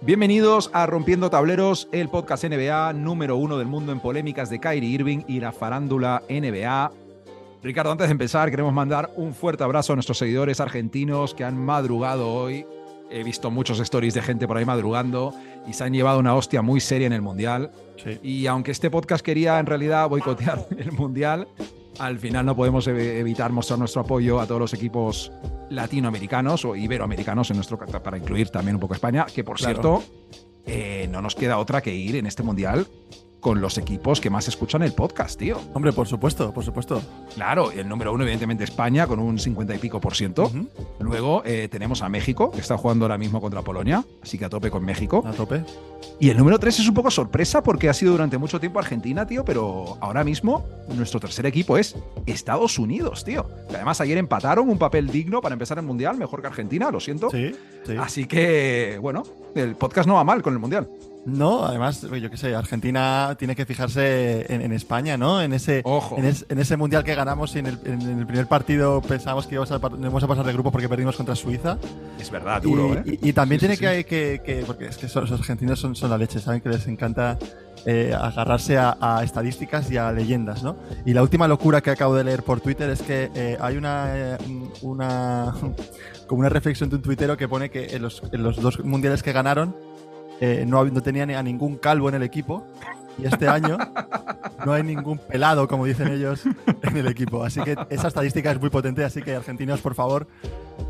Bienvenidos a Rompiendo Tableros, el podcast NBA número uno del mundo en polémicas de Kyrie Irving y la farándula NBA. Ricardo, antes de empezar, queremos mandar un fuerte abrazo a nuestros seguidores argentinos que han madrugado hoy. He visto muchos stories de gente por ahí madrugando y se han llevado una hostia muy seria en el Mundial. Sí. Y aunque este podcast quería en realidad boicotear el Mundial, al final no podemos ev- evitar mostrar nuestro apoyo a todos los equipos latinoamericanos o iberoamericanos en nuestro para incluir también un poco España, que por Claro. cierto eh, no nos queda otra que ir en este mundial con los equipos que más escuchan el podcast, tío. Hombre, por supuesto, por supuesto. Claro, el número uno, evidentemente, España, con un 50 y pico por ciento. Luego eh, tenemos a México, que está jugando ahora mismo contra Polonia, así que a tope con México. A tope. Y el número 3 es un poco sorpresa porque ha sido durante mucho tiempo Argentina, tío, pero ahora mismo nuestro tercer equipo es Estados Unidos, tío. Que además ayer empataron un papel digno para empezar el Mundial, mejor que Argentina, lo siento. Sí, sí. Así que, bueno, el podcast no va mal con el Mundial. No, además, yo qué sé, Argentina tiene que fijarse en, en España, ¿no? En ese, Ojo. en, es- en ese mundial que ganamos y en el, en el primer partido pensábamos que íbamos a, par- íbamos a pasar de grupo porque perdimos contra Suiza. Es verdad, duro, y, ¿eh? y- y también Sí, tiene sí, que, que- que- porque es que son- los argentinos son, son la leche, saben que les encanta eh, agarrarse a, a estadísticas y a leyendas, ¿no? Y la última locura que acabo de leer por Twitter es que eh, hay una, eh, una como una reflexión de un tuitero que pone que en los, en los dos mundiales que ganaron eh, no, no tenían a ningún calvo en el equipo. Y este año no hay ningún pelado, como dicen ellos, en el equipo. Así que esa estadística es muy potente. Así que, argentinos, por favor,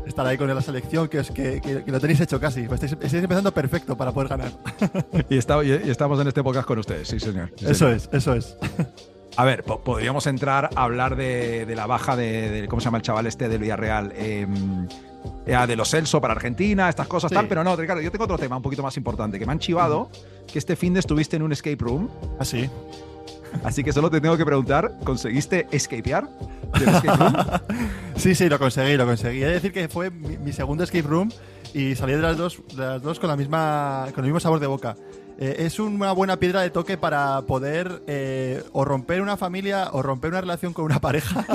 estar ahí con la selección, que, es, que, que- que lo tenéis hecho casi. Estáis, estáis empezando perfecto para poder ganar. Y, está- y- y estamos en este podcast con ustedes, sí, señor. Sí, Eso señor. es, eso es. A ver, po- podríamos entrar a hablar de, de la baja de, de- ¿Cómo se llama el chaval este del Villarreal? Eh, de los Celso para Argentina, estas cosas Sí. tal, pero no, Ricardo, yo tengo otro tema un poquito más importante, que me han chivado que este fin de estuviste en un escape room, Así. así que solo te tengo que preguntar, ¿conseguiste escapear del escape room? Sí, sí, lo conseguí, lo conseguí. He de decir que fue mi, mi segundo escape room y salí de las dos, de las dos con, la misma, con el mismo sabor de boca. Eh, es una buena piedra de toque para poder eh, o romper una familia o romper una relación con una pareja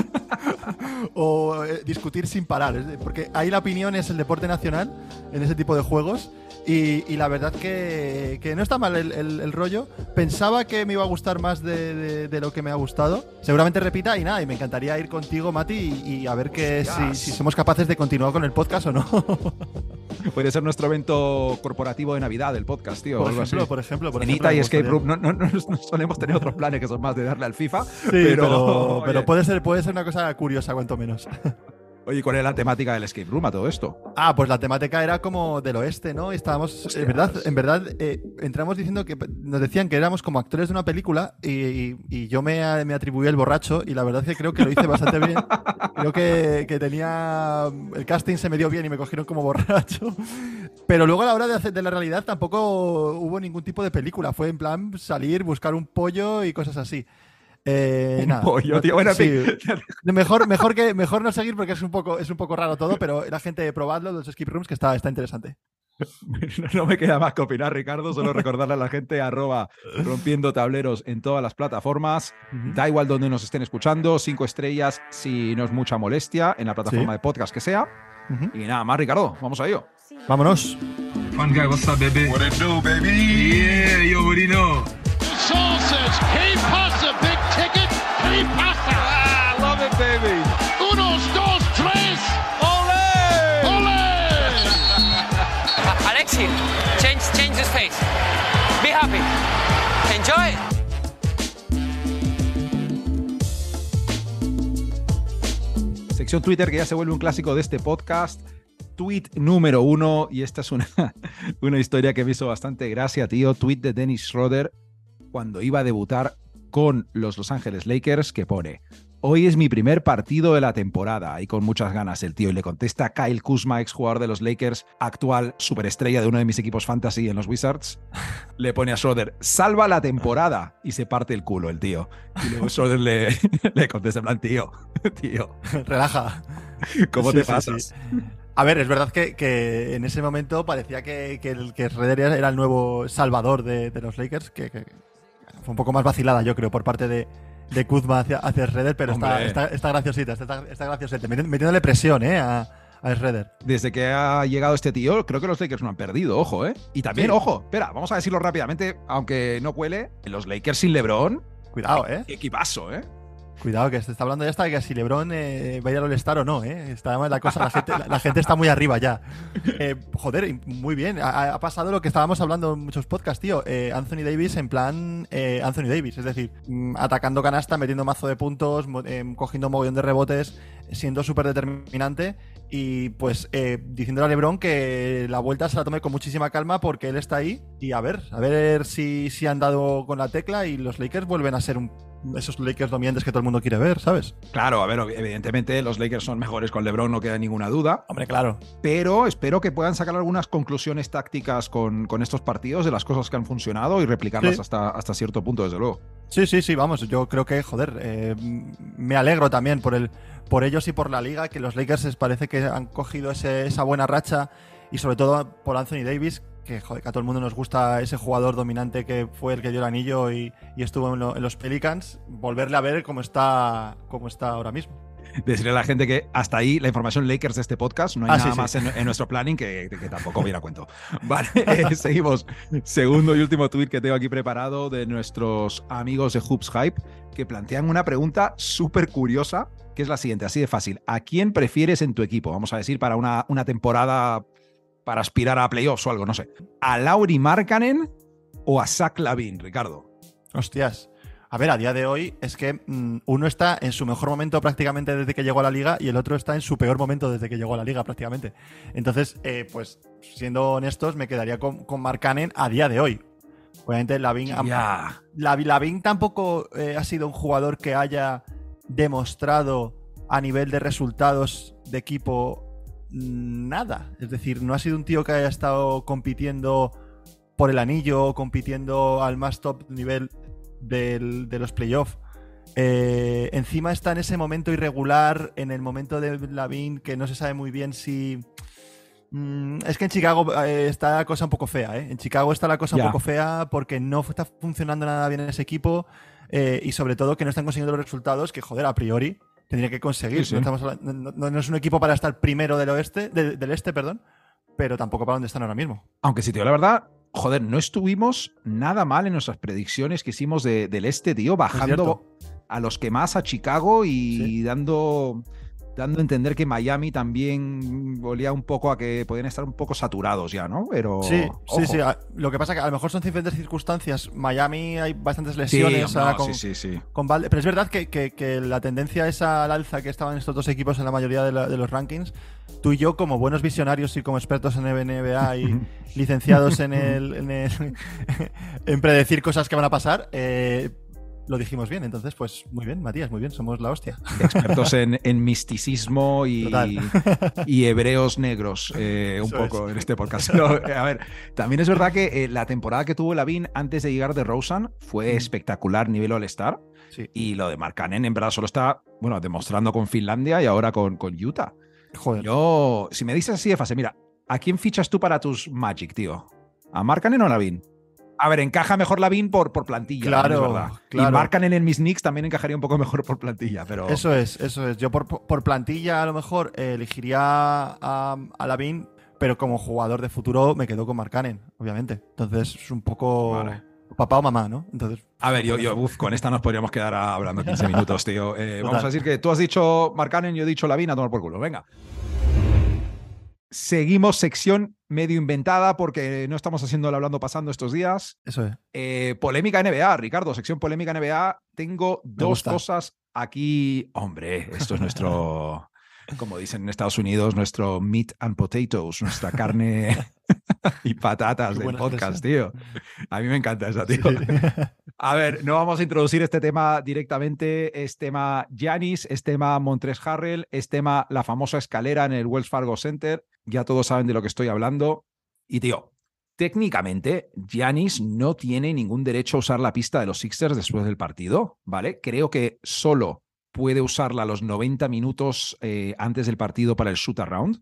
o eh, discutir sin parar. Porque ahí la opinión es el deporte nacional en ese tipo de juegos. Y, y la verdad que, que no está mal el, el- el rollo. Pensaba que me iba a gustar más de, de- de lo que me ha gustado. Seguramente repita y nada, y me encantaría ir contigo, Mati, y, y a ver que si, si somos capaces de continuar con el podcast o no. Puede ser nuestro evento corporativo de Navidad del podcast, tío. por, ejemplo, así. por ejemplo, por ejemplo, y escape room. No, no- no- no solemos tener otros planes que son más de darle al FIFA. Sí, pero, pero, oye, puede, ser, puede ser una cosa curiosa, cuanto menos. oye, ¿cuál es la temática del escape room a todo esto? Ah, pues la temática era como del oeste, ¿no? Estábamos, Hostias. en verdad, en verdad eh, entramos diciendo que nos decían que éramos como actores de una película y, y- y yo me, me atribuí el borracho y la verdad es que creo que lo hice bastante bien. Creo que, que tenía, el casting se me dio bien y me cogieron como borracho. Pero luego a la hora de hacer de la realidad tampoco hubo ningún tipo de película. Fue en plan salir, buscar un pollo y cosas así. Eh, Un nada, pollo, no- tío. Bueno, en sí. Mejor, mejor, que, mejor no seguir porque es un poco, es un poco raro todo, pero la gente probadlo, los skip rooms, que está, está interesante. No, no me queda más que opinar, Ricardo. Solo recordarle a la gente arroba rompiendo tableros en todas las plataformas. Da igual donde nos estén escuchando, cinco estrellas si no es mucha molestia en la plataforma Sí. de podcast que sea. Ujú. Y nada más, Ricardo, vamos a ello. Vámonos. Fun guy, what's up, baby? What it do, baby? Yeah, you already know. Saul says, ¿Qué pasa, big ticket? ¿Qué pasa? I love it, baby. Unos, dos, tres. ¡Ole! ¡Ole! Alexi, change change the space. Be happy. Enjoy. Sección Twitter que ya se vuelve un clásico de este podcast. Tweet número uno, y esta es una, una historia que me hizo bastante gracia, tío. Tweet de Dennis Schroeder cuando iba a debutar con los Los Ángeles Lakers, que pone: Hoy es mi primer partido de la temporada y con muchas ganas el tío. Y le contesta Kyle Kuzma, exjugador de los Lakers, actual superestrella de uno de mis equipos fantasy en los Wizards. Le pone a Schroeder, salva la temporada y se parte el culo el tío. Y luego Schroeder le, le contesta en plan, tío, tío, Relaja. ¿cómo Sí, te sí, pasas? sí. A ver, es verdad que, que en ese momento parecía que, que el que Schroeder era el nuevo salvador de, de los Lakers, que, que fue un poco más vacilada, yo creo, por parte de, de Kuzma hacia, hacia Schroeder, pero está, está, está graciosita, está, está graciosita, meti- metiéndole presión, ¿eh? A, a Schroeder. Desde que ha llegado este tío, creo que los Lakers no han perdido, ojo, ¿eh? Y también, Sí. ojo, espera, vamos a decirlo rápidamente, aunque no cuele, los Lakers sin LeBron, Cuidado, ¿eh? qué equipazo, ¿eh? Cuidado, que se está hablando ya hasta que si LeBron eh, va a ir al All-Star o no, ¿eh? Está la cosa, la gente, está muy arriba ya. Eh, joder, muy bien. Ha, pasado lo que estábamos hablando en muchos podcasts, tío. Eh, Anthony Davis en plan eh, Anthony Davis, es decir, mm, atacando canasta, metiendo mazo de puntos, eh, cogiendo mogollón de rebotes, siendo súper determinante y pues eh, diciéndole a LeBron que la vuelta se la tome con muchísima calma porque él está ahí y a ver, a ver si, si han dado con la tecla y los Lakers vuelven a ser un- esos Lakers dominantes que todo el mundo quiere ver, ¿sabes? Claro, a ver, evidentemente los Lakers son mejores con LeBron, no queda ninguna duda, Hombre, claro. pero espero que puedan sacar algunas conclusiones tácticas con, con estos partidos de las cosas que han funcionado y replicarlas Sí. hasta, hasta cierto punto, desde luego. Sí, sí, sí, vamos, yo creo que, joder, eh, me alegro también por, el, por ellos y por la liga, que los Lakers les parece que han cogido ese- esa buena racha y sobre todo por Anthony Davis, que, joder, que a todo el mundo nos gusta ese jugador dominante que fue el que dio el anillo y, y estuvo en, lo- en los Pelicans, volverle a ver cómo está, cómo está ahora mismo. Decirle a la gente que hasta ahí la información Lakers de este podcast, no hay Ah, nada sí, sí. más En, en nuestro planning que, que tampoco viene a cuento. Vale, eh, seguimos. Segundo y último tweet que tengo aquí preparado de nuestros amigos de Hoops Hype, que plantean una pregunta súper curiosa, que es la siguiente, así de fácil. ¿A quién prefieres en tu equipo? Vamos a decir, para una, una temporada para aspirar a playoffs o algo, no sé. ¿A Lauri Markkanen o a Zach Lavin, Ricardo? Hostias. A ver, a día de hoy es que mm, uno está en su mejor momento prácticamente desde que llegó a la liga y el otro está en su peor momento desde que llegó a la liga prácticamente. Entonces, eh, pues siendo honestos, me quedaría con, con Mark Cannon a día de hoy. Obviamente, Lavin, Ya. Lavin tampoco eh, ha sido un jugador que haya demostrado a nivel de resultados de equipo nada. Es decir, no ha sido un tío que haya estado compitiendo por el anillo, compitiendo al más top nivel del- de los playoffs. Eh, encima está en ese momento irregular, en el momento de Lavin, que no se sabe muy bien si. Mm, es que en Chicago eh, está la cosa un poco fea, ¿eh? En Chicago está la cosa un poco fea porque no está funcionando nada bien en ese equipo eh, y sobre todo que no están consiguiendo los resultados que, joder, a priori tendría que conseguir. Sí, sí. No, estamos hablando- no- no- no es un equipo para estar primero del oeste, de- del este, perdón, pero tampoco para donde están ahora mismo. Aunque si te digo la verdad, joder, no estuvimos nada mal en nuestras predicciones que hicimos de- del este, tío, bajando a los que más a Chicago y Sí. dando, dando a entender que Miami también volía un poco a que podían estar un poco saturados ya, ¿no? Pero. Sí, sí, ojo. sí. Lo que pasa es que a lo mejor son diferentes circunstancias. Miami hay bastantes Sí, lesiones no, ahora con, sí, sí, sí. con Valde- Pero es verdad que, que- que la tendencia esa al alza que estaban estos dos equipos en la mayoría de, la- de los rankings, tú y yo, como buenos visionarios y como expertos en NBA y licenciados en el, en, el- en predecir cosas que van a pasar, eh, lo dijimos bien. Entonces, pues muy bien, Matías, muy bien, somos la hostia. Expertos en, en misticismo y, y hebreos negros, eh, un Eso poco es. en este podcast. No, a ver, también es verdad que eh, la temporada que tuvo Lavin antes de llegar de Rosen fue Mm. espectacular nivel All-Star. Sí. Y lo de Markkanen en verdad solo está, bueno, demostrando con Finlandia y ahora con, con Utah. Joder. Yo, si me dices así de fase, mira, ¿a quién fichas tú para tus Magic, tío? ¿A Markkanen o a Lavin? A ver, encaja mejor Lavin por, por plantilla, Claro, verdad. claro. Y Markkanen en mis Knicks también encajaría un poco mejor por plantilla, pero... Eso es, eso es. Yo por, por plantilla a lo mejor eh, elegiría a, a Lavín, pero como jugador de futuro me quedo con Marcanen, obviamente. Entonces es un poco Vale. papá o mamá, ¿no? Entonces, A ver, yo, yo uf, con esta nos podríamos quedar hablando 15 minutos, tío. Eh, vamos a decir que tú has dicho Markkanen, yo he dicho Lavin, a tomar por culo. Venga. Seguimos sección medio inventada porque no estamos haciendo el hablando pasando estos días. eso es. Eh, polémica NBA, Ricardo, sección polémica NBA. Tengo dos gusta. cosas aquí. Hombre, esto es nuestro, como dicen en Estados Unidos, nuestro meat and potatoes, nuestra carne y patatas del podcast, tío. A mí me encanta esa, tío. Sí. A ver, no vamos a introducir este tema directamente. Es tema Giannis, es tema Montres Harrell, es tema la famosa escalera en el Wells Fargo Center. Ya todos saben de lo que estoy hablando. Y tío, técnicamente Giannis no tiene ningún derecho a usar la pista de los Sixers después del partido, ¿vale? Creo que solo puede usarla a los 90 minutos eh, antes del partido para el shoot around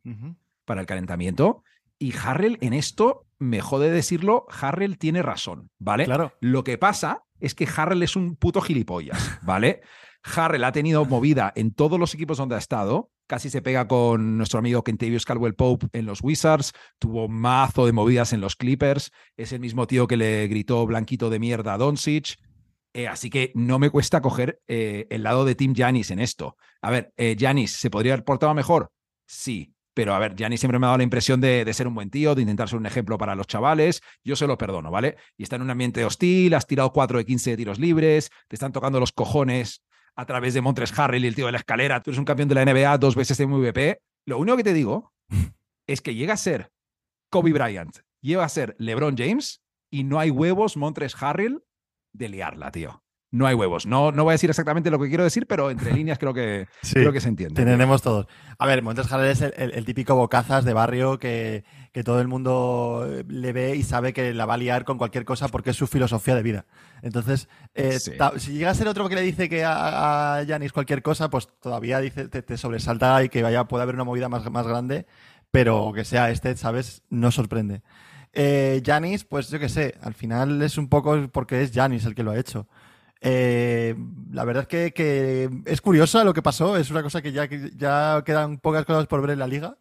para el calentamiento. Y Harrell en esto, me jode decirlo, Harrell tiene razón, ¿vale? Claro. Lo que pasa es que Harrell es un puto gilipollas, ¿vale? Harrell ha tenido movida en todos los equipos donde ha estado casi se pega con nuestro amigo Kentavious Caldwell Pope en los Wizards, tuvo mazo de movidas en los Clippers, es el mismo tío que le gritó blanquito de mierda a Doncic. Eh, así que no me cuesta coger eh, el lado de Team Janis en esto. A ver, eh, Janis, ¿se podría haber portado mejor? Sí, pero a ver, Giannis siempre me ha dado la impresión de, de, ser un buen tío, de intentar ser un ejemplo para los chavales. Yo se lo perdono, ¿vale? Y está en un ambiente hostil, has tirado 4 de 15 de tiros libres, te están tocando los cojones a través de Montres Harrell y el tío de la escalera. Tú eres un campeón de la NBA, dos veces de MVP. Lo único que te digo es que llega a ser Kobe Bryant, llega a ser LeBron James y no hay huevos Montres Harrell de liarla, tío no hay huevos. No, no voy a decir exactamente lo que quiero decir, pero entre líneas creo que, Sí, creo que se entiende. Tenemos todos. A ver, Montes es el, el- el típico bocazas de barrio que, que todo el mundo eh, le ve y sabe que la va a liar con cualquier cosa porque es su filosofía de vida. Entonces, eh, Sí. ta- si llega a ser otro que le dice que a, Giannis cualquier cosa, pues todavía dice, te, te sobresalta y que vaya, puede haber una movida más, más grande, pero que sea este, ¿sabes? No sorprende. Eh, Giannis, pues yo qué sé, al final es un poco porque es Giannis el que lo ha hecho. Eh, la verdad es que, que es curiosa lo que pasó, es una cosa que ya, que ya quedan pocas cosas por ver en la liga.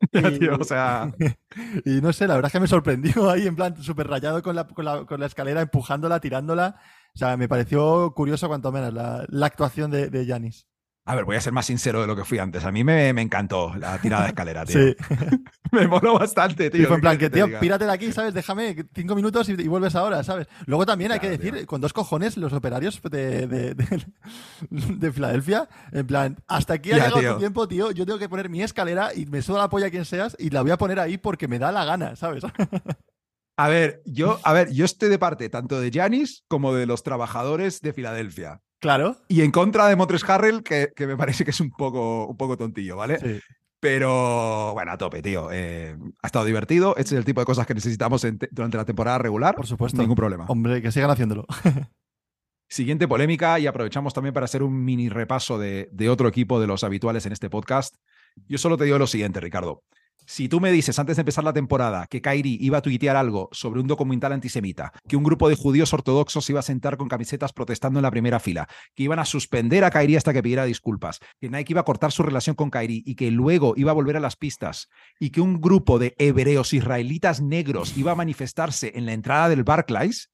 Y, Tío, o sea, y no sé, la verdad es que me sorprendió ahí en plan súper rayado con la, con, la, con la escalera, empujándola, tirándola. O sea, me pareció curioso cuanto menos la, la actuación de, Giannis. A ver, voy a ser más sincero de lo que fui antes. A mí me, me encantó la tirada de escalera, tío. Sí, Me moló bastante, tío. y fue en ¿qué plan que, tío, diga? pírate de aquí, ¿sabes? Déjame cinco minutos y, y vuelves ahora, ¿sabes? Luego también hay que decir, tío. con dos cojones, los operarios de, de, de- de Filadelfia, en plan, hasta aquí ha Ya, llegado tío. tu tiempo, tío, yo tengo que poner mi escalera y me suda la polla quien seas y la voy a poner ahí porque me da la gana, ¿sabes? A ver, yo, a ver, yo estoy de parte tanto de Janis como de los trabajadores de Filadelfia. Claro. Y en contra de Montres Harrell, que, que me parece que es un poco, un poco tontillo, ¿vale? Sí. Pero bueno, a tope, tío. Eh, ha estado divertido. Este es el tipo de cosas que necesitamos durante la temporada regular. Por supuesto. Ningún problema. Hombre, que sigan haciéndolo. Siguiente polémica y aprovechamos también para hacer un mini repaso de, de otro equipo de los habituales en este podcast. Yo solo te digo lo siguiente, Ricardo. Si tú me dices antes de empezar la temporada que Kairi iba a tuitear algo sobre un documental antisemita, que un grupo de judíos ortodoxos iba a sentar con camisetas protestando en la primera fila, que iban a suspender a Kairi hasta que pidiera disculpas, que Nike iba a cortar su relación con Kairi y que luego iba a volver a las pistas, y que un grupo de hebreos israelitas negros iba a manifestarse en la entrada del Barclays,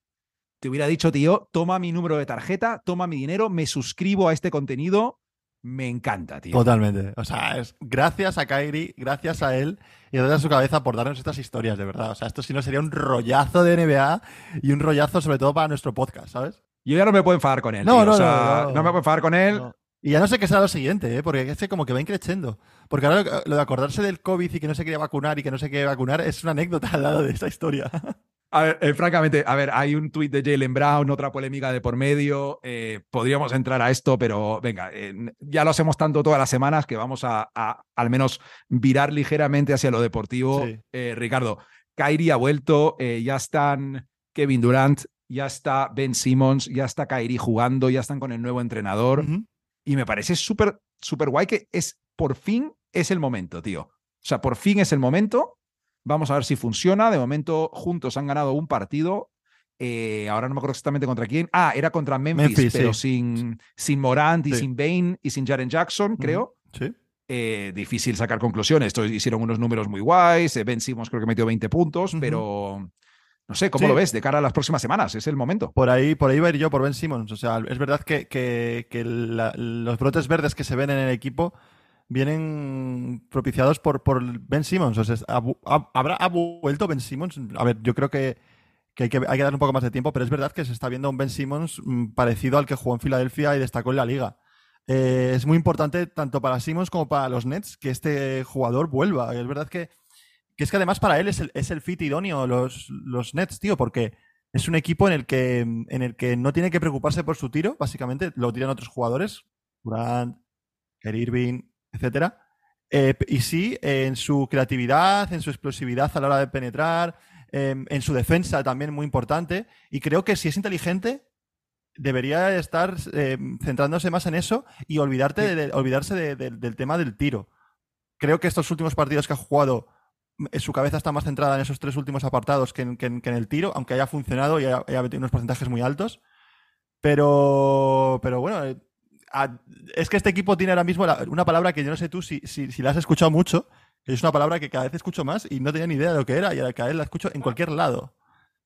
te hubiera dicho, tío, toma mi número de tarjeta, toma mi dinero, me suscribo a este contenido, me encanta, tío. Totalmente. O sea, es gracias a Kairi, gracias a él y gracias a su cabeza por darnos estas historias, de verdad. O sea, esto si no sería un rollazo de NBA y un rollazo sobre todo para nuestro podcast, ¿sabes? Yo ya no me puedo enfadar con él. No, tío, no, o sea, no, no. me puedo enfadar con él. No. Y ya no sé qué será lo siguiente, ¿eh? porque es que como que va increciendo. Porque ahora lo, lo de acordarse del COVID y que no se quería vacunar y que no se quiere vacunar es una anécdota al lado de esta historia. A ver, eh, francamente, a ver, hay un tuit de Jalen Brown, otra polémica de por medio. eh, podríamos entrar a esto, pero venga, eh, ya lo hacemos tanto todas las semanas que vamos a, a al menos virar ligeramente hacia lo deportivo. Sí. Ricardo, Kyrie ha vuelto, ya están Kevin Durant, ya está Ben Simmons, ya está Kyrie jugando, ya están con el nuevo entrenador. Y me parece súper, súper guay que es, por fin es el momento, tío. O sea, por fin es el momento. Vamos a ver si funciona. De momento, juntos han ganado un partido. Eh, ahora no me acuerdo exactamente contra quién. Ah, era contra Memphis, Memphis, pero sí. sin, sin Morant y Sí. sin Bain y sin Jaren Jackson, creo. Sí. Eh, difícil sacar conclusiones. Esto hicieron unos números muy guays. Eh, Ben Simmons creo que metió 20 puntos, pero no sé, ¿cómo Sí. lo ves de cara a las próximas semanas? Es el momento. Por ahí, por ahí va a ir yo, por Ben Simmons. O sea, es verdad que, que- que la- los brotes verdes que se ven en el equipo vienen propiciados por, por Ben Simmons. O sea, ¿habrá ha vuelto Ben Simmons? A ver, yo creo que, que hay que hay que darle un poco más de tiempo, pero es verdad que se está viendo un Ben Simmons mm, parecido al que jugó en Filadelfia y destacó en la liga. Eh, es muy importante tanto para Simmons como para los Nets que este jugador vuelva. Es verdad que, que es que además para él es el, es el fit idóneo los, los Nets, tío, porque es un equipo en el que en el que no tiene que preocuparse por su tiro, básicamente lo tiran otros jugadores, Durant, Kyrie Irving, etcétera. Eh, y sí, eh, en su creatividad, en su explosividad a la hora de penetrar, eh, en su defensa también muy importante. Y creo que si es inteligente, debería estar eh, centrándose más en eso y olvidarte de- de- olvidarse de- de- del tema del tiro. Creo que estos últimos partidos que ha jugado, eh, su cabeza está más centrada en esos tres últimos apartados que en, que en- que en el tiro, aunque haya funcionado y haya, haya metido unos porcentajes muy altos. Pero, pero bueno, eh, a- es que este equipo tiene ahora mismo la- una palabra que yo no sé tú si, si, si la has escuchado mucho, que es una palabra que cada vez escucho más y no tenía ni idea de lo que era y ahora cada vez la escucho en cualquier lado.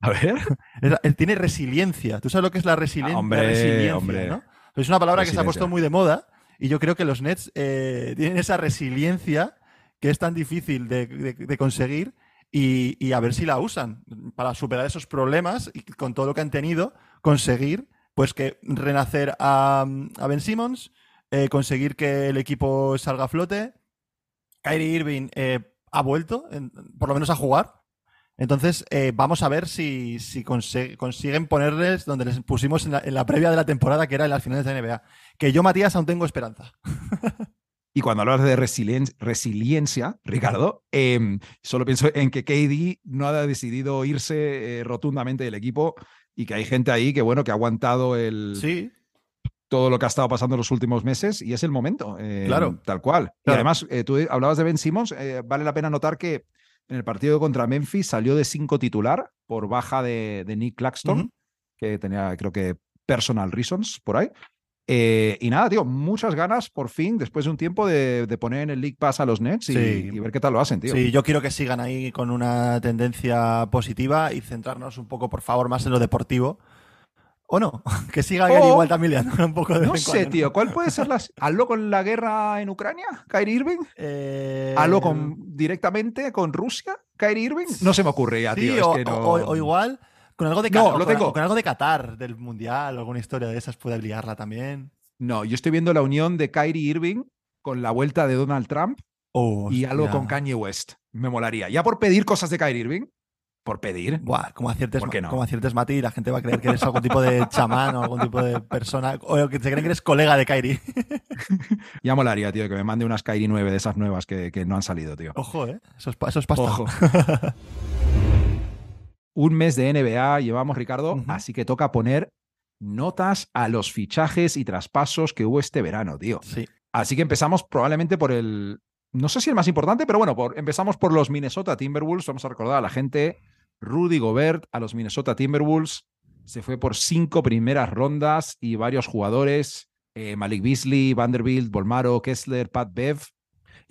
A ver. Es tiene resiliencia. ¿Tú sabes lo que es la, resilien- Ah, hombre, la resiliencia? hombre. ¿no? Es una palabra que se ha puesto muy de moda y yo creo que los Nets eh, tienen esa resiliencia que es tan difícil de, de- de conseguir y, y a ver si la usan para superar esos problemas y con todo lo que han tenido conseguir pues que renacer a, a Ben Simmons, eh, conseguir que el equipo salga a flote. Kyrie Irving eh, ha vuelto, por lo menos a jugar. Entonces, eh, vamos a ver si, si consiguen ponerles donde les pusimos en la, en la previa de la temporada, que era en las finales de NBA. Que yo, Matías, aún tengo esperanza. Y cuando hablas de resilien- resiliencia, Ricardo, em, solo pienso en que KD no ha decidido irse rotundamente del equipo y que hay gente ahí que, bueno, que ha aguantado el, Sí, todo lo que ha estado pasando en los últimos meses y es el momento. eh, Claro. Tal cual. Y además, eh, tú hablabas de Ben Simmons, eh, vale la pena notar que en el partido contra Memphis salió de cinco titular por baja de, de Nick Claxton, que tenía, creo que, personal reasons por ahí. Eh, y nada, tío, muchas ganas por fin, después de un tiempo, de, de poner en el League Pass a los Nets y, Sí. y ver qué tal lo hacen, tío. Sí, yo quiero que sigan ahí con una tendencia positiva y centrarnos un poco, por favor, más en lo deportivo. ¿O no? Que siga Gary igual también un poco de No sé, cuando, tío, ¿cuál puede ser las. ¿Halo con la guerra en Ucrania? ¿Kyrie Irving? Eh, ¿Halo con, directamente con Rusia? ¿Kyrie Irving? No se me ocurre ya, Sí, tío. es o, que no- o- o igual con algo de No, Qatar, lo o con, tengo. con algo de Qatar, del Mundial, alguna historia de esas puede liarla también. No, yo estoy viendo la unión de Kyrie Irving con la vuelta de Donald Trump y algo con Kanye West. Me molaría. Ya por pedir cosas de Kyrie Irving, por pedir. Buah, como aciertes, ¿Por qué no? como aciertes Mati, la gente va a creer que eres algún tipo de chamán o algún tipo de persona, o que se creen que eres colega de Kyrie. Ya molaría, tío, que me mande unas Kyrie 9 de esas nuevas que, que no han salido, tío. Ojo, ¿eh? Eso es, eso es pasta. Ojo. Un mes de NBA llevamos, Ricardo, así que toca poner notas a los fichajes y traspasos que hubo este verano, tío. Sí. Así que empezamos probablemente por el. No sé si el más importante, pero bueno, por, empezamos por los Minnesota Timberwolves. Vamos a recordar a la gente. Rudy Gobert a los Minnesota Timberwolves. Se fue por cinco primeras rondas y varios jugadores. eh, Malik Beasley, Vanderbilt, Bolmaro, Kessler, Pat Bev.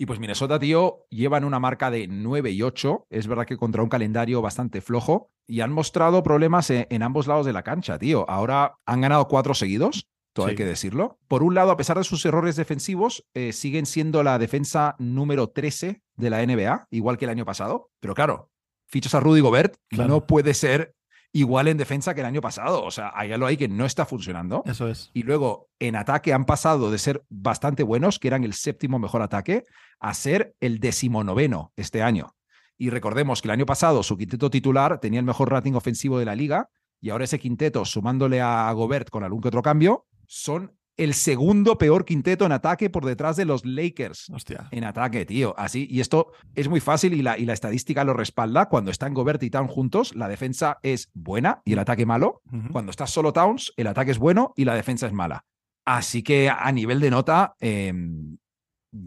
Y pues Minnesota, tío, llevan una marca de 9 y 8. Es verdad que contra un calendario bastante flojo. Y han mostrado problemas en, en ambos lados de la cancha, tío. Ahora han ganado cuatro seguidos, todo hay que decirlo. Por un lado, a pesar de sus errores defensivos, eh, siguen siendo la defensa número 13 de la NBA, igual que el año pasado. Pero claro, fichas a Rudy Gobert, Claro. no puede ser igual en defensa que el año pasado. O sea, hay algo ahí que no está funcionando. Eso es. Y luego en ataque han pasado de ser bastante buenos, que eran el séptimo mejor ataque, a ser el decimonoveno este año. Y recordemos que el año pasado su quinteto titular tenía el mejor rating ofensivo de la liga y ahora ese quinteto, sumándole a Gobert con algún que otro cambio, son el segundo peor quinteto en ataque por detrás de los Lakers. Hostia. En ataque, tío. Así, y esto es muy fácil y la, y la estadística lo respalda. Cuando están Gobert y Town juntos, la defensa es buena y el ataque malo. Cuando estás solo Towns, el ataque es bueno y la defensa es mala. Así que a nivel de nota, eh,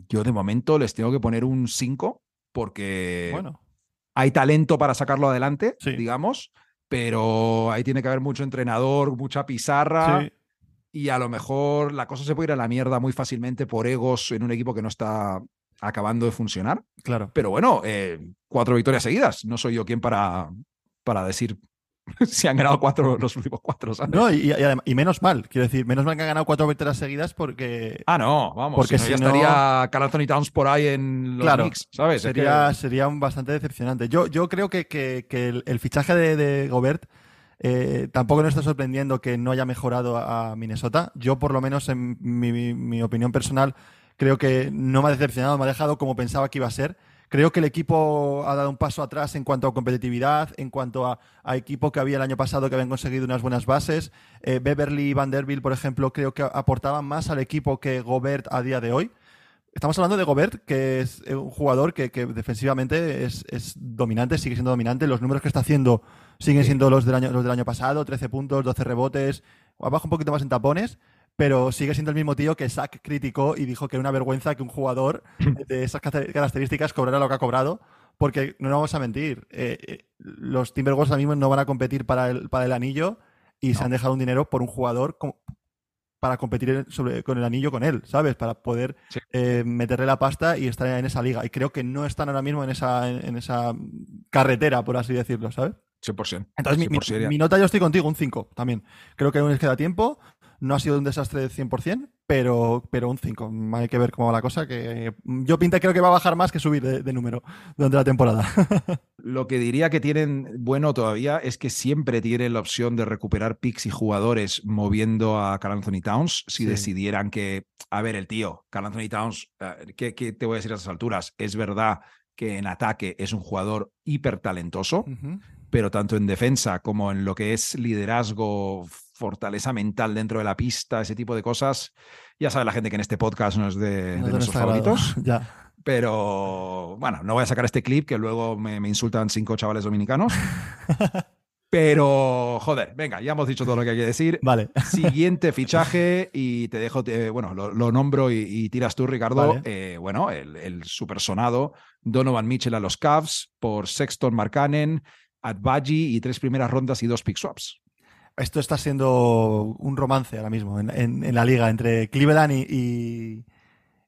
yo de momento les tengo que poner un 5 porque Bueno, hay talento para sacarlo adelante, Sí. digamos, pero ahí tiene que haber mucho entrenador, mucha pizarra sí. Y a lo mejor la cosa se puede ir a la mierda muy fácilmente por egos en un equipo que no está acabando de funcionar. Claro. Pero bueno, eh, cuatro victorias seguidas. No soy yo quien para, para decir si han ganado cuatro los últimos cuatro, ¿sabes? No, y, y y menos mal, quiero decir, menos mal que han ganado cuatro victorias seguidas porque Ah, no, vamos. Porque si no, si ya no- estaría Carl Anthony Towns por ahí en los Claro, Knicks, ¿sabes? Es sería, que- sería un bastante decepcionante. Yo, yo creo que, que- que el, el fichaje de, de Gobert eh, tampoco nos está sorprendiendo que no haya mejorado a, Minnesota. Yo, por lo menos, en mi, opinión personal, creo que no me ha decepcionado, me ha dejado como pensaba que iba a ser. Creo que el equipo ha dado un paso atrás en cuanto a competitividad, en cuanto a, equipo que había el año pasado que habían conseguido unas buenas bases. Eh, Beverly y Vanderbilt, por ejemplo, creo que aportaban más al equipo que Gobert a día de hoy. Estamos hablando de Gobert, que es eh, un jugador que, defensivamente es dominante, sigue siendo dominante. Los números que está haciendo siguen siendo los del año, los del año pasado, 13 puntos, 12 rebotes, abajo un poquito más en tapones, pero sigue siendo el mismo tío que Zach criticó y dijo que era una vergüenza que un jugador de esas características cobrara lo que ha cobrado, porque no nos vamos a mentir, eh, eh, los Timberwolves ahora mismo no van a competir para el, para el anillo y se han dejado un dinero por un jugador para competir sobre, con el anillo con él, ¿sabes? Para poder Sí. eh, meterle la pasta y estar en esa liga. Y creo que no están ahora mismo en esa, en, en esa carretera, por así decirlo, ¿sabes? 100%. Entonces, mi, mi- 100%. mi nota yo estoy contigo, un 5 también. Creo que aún les queda tiempo. No ha sido un desastre de 100%, pero, pero un 5. Hay que ver cómo va la cosa. Que yo pinta creo que va a bajar más que subir de, de número durante la temporada. Lo que diría que tienen bueno todavía es que siempre tienen la opción de recuperar picks y jugadores moviendo a Carl Anthony Towns si Sí. decidieran que, a ver, el tío, Carl Anthony Towns, eh, ¿qué, qué te voy a decir a esas alturas? Es verdad que en ataque es un jugador hiper talentoso, Ujú. Pero tanto en defensa como en lo que es liderazgo, fortaleza mental dentro de la pista, ese tipo de cosas, ya sabe la gente que en este podcast no es de, No de nuestros favoritos. ya. Pero bueno, no voy a sacar este clip que luego me, me insultan cinco chavales dominicanos. Pero, joder, venga, ya hemos dicho todo lo que hay que decir. Vale. Siguiente fichaje y te dejo, eh, bueno, lo, lo nombro y, y tiras tú, Ricardo. Vale. Eh, bueno, el, el super sonado Donovan Mitchell a los Cavs por Sexton Markkanen, Adbaji y tres primeras rondas y dos pick swaps. Esto está siendo un romance ahora mismo en, la liga entre Cleveland y,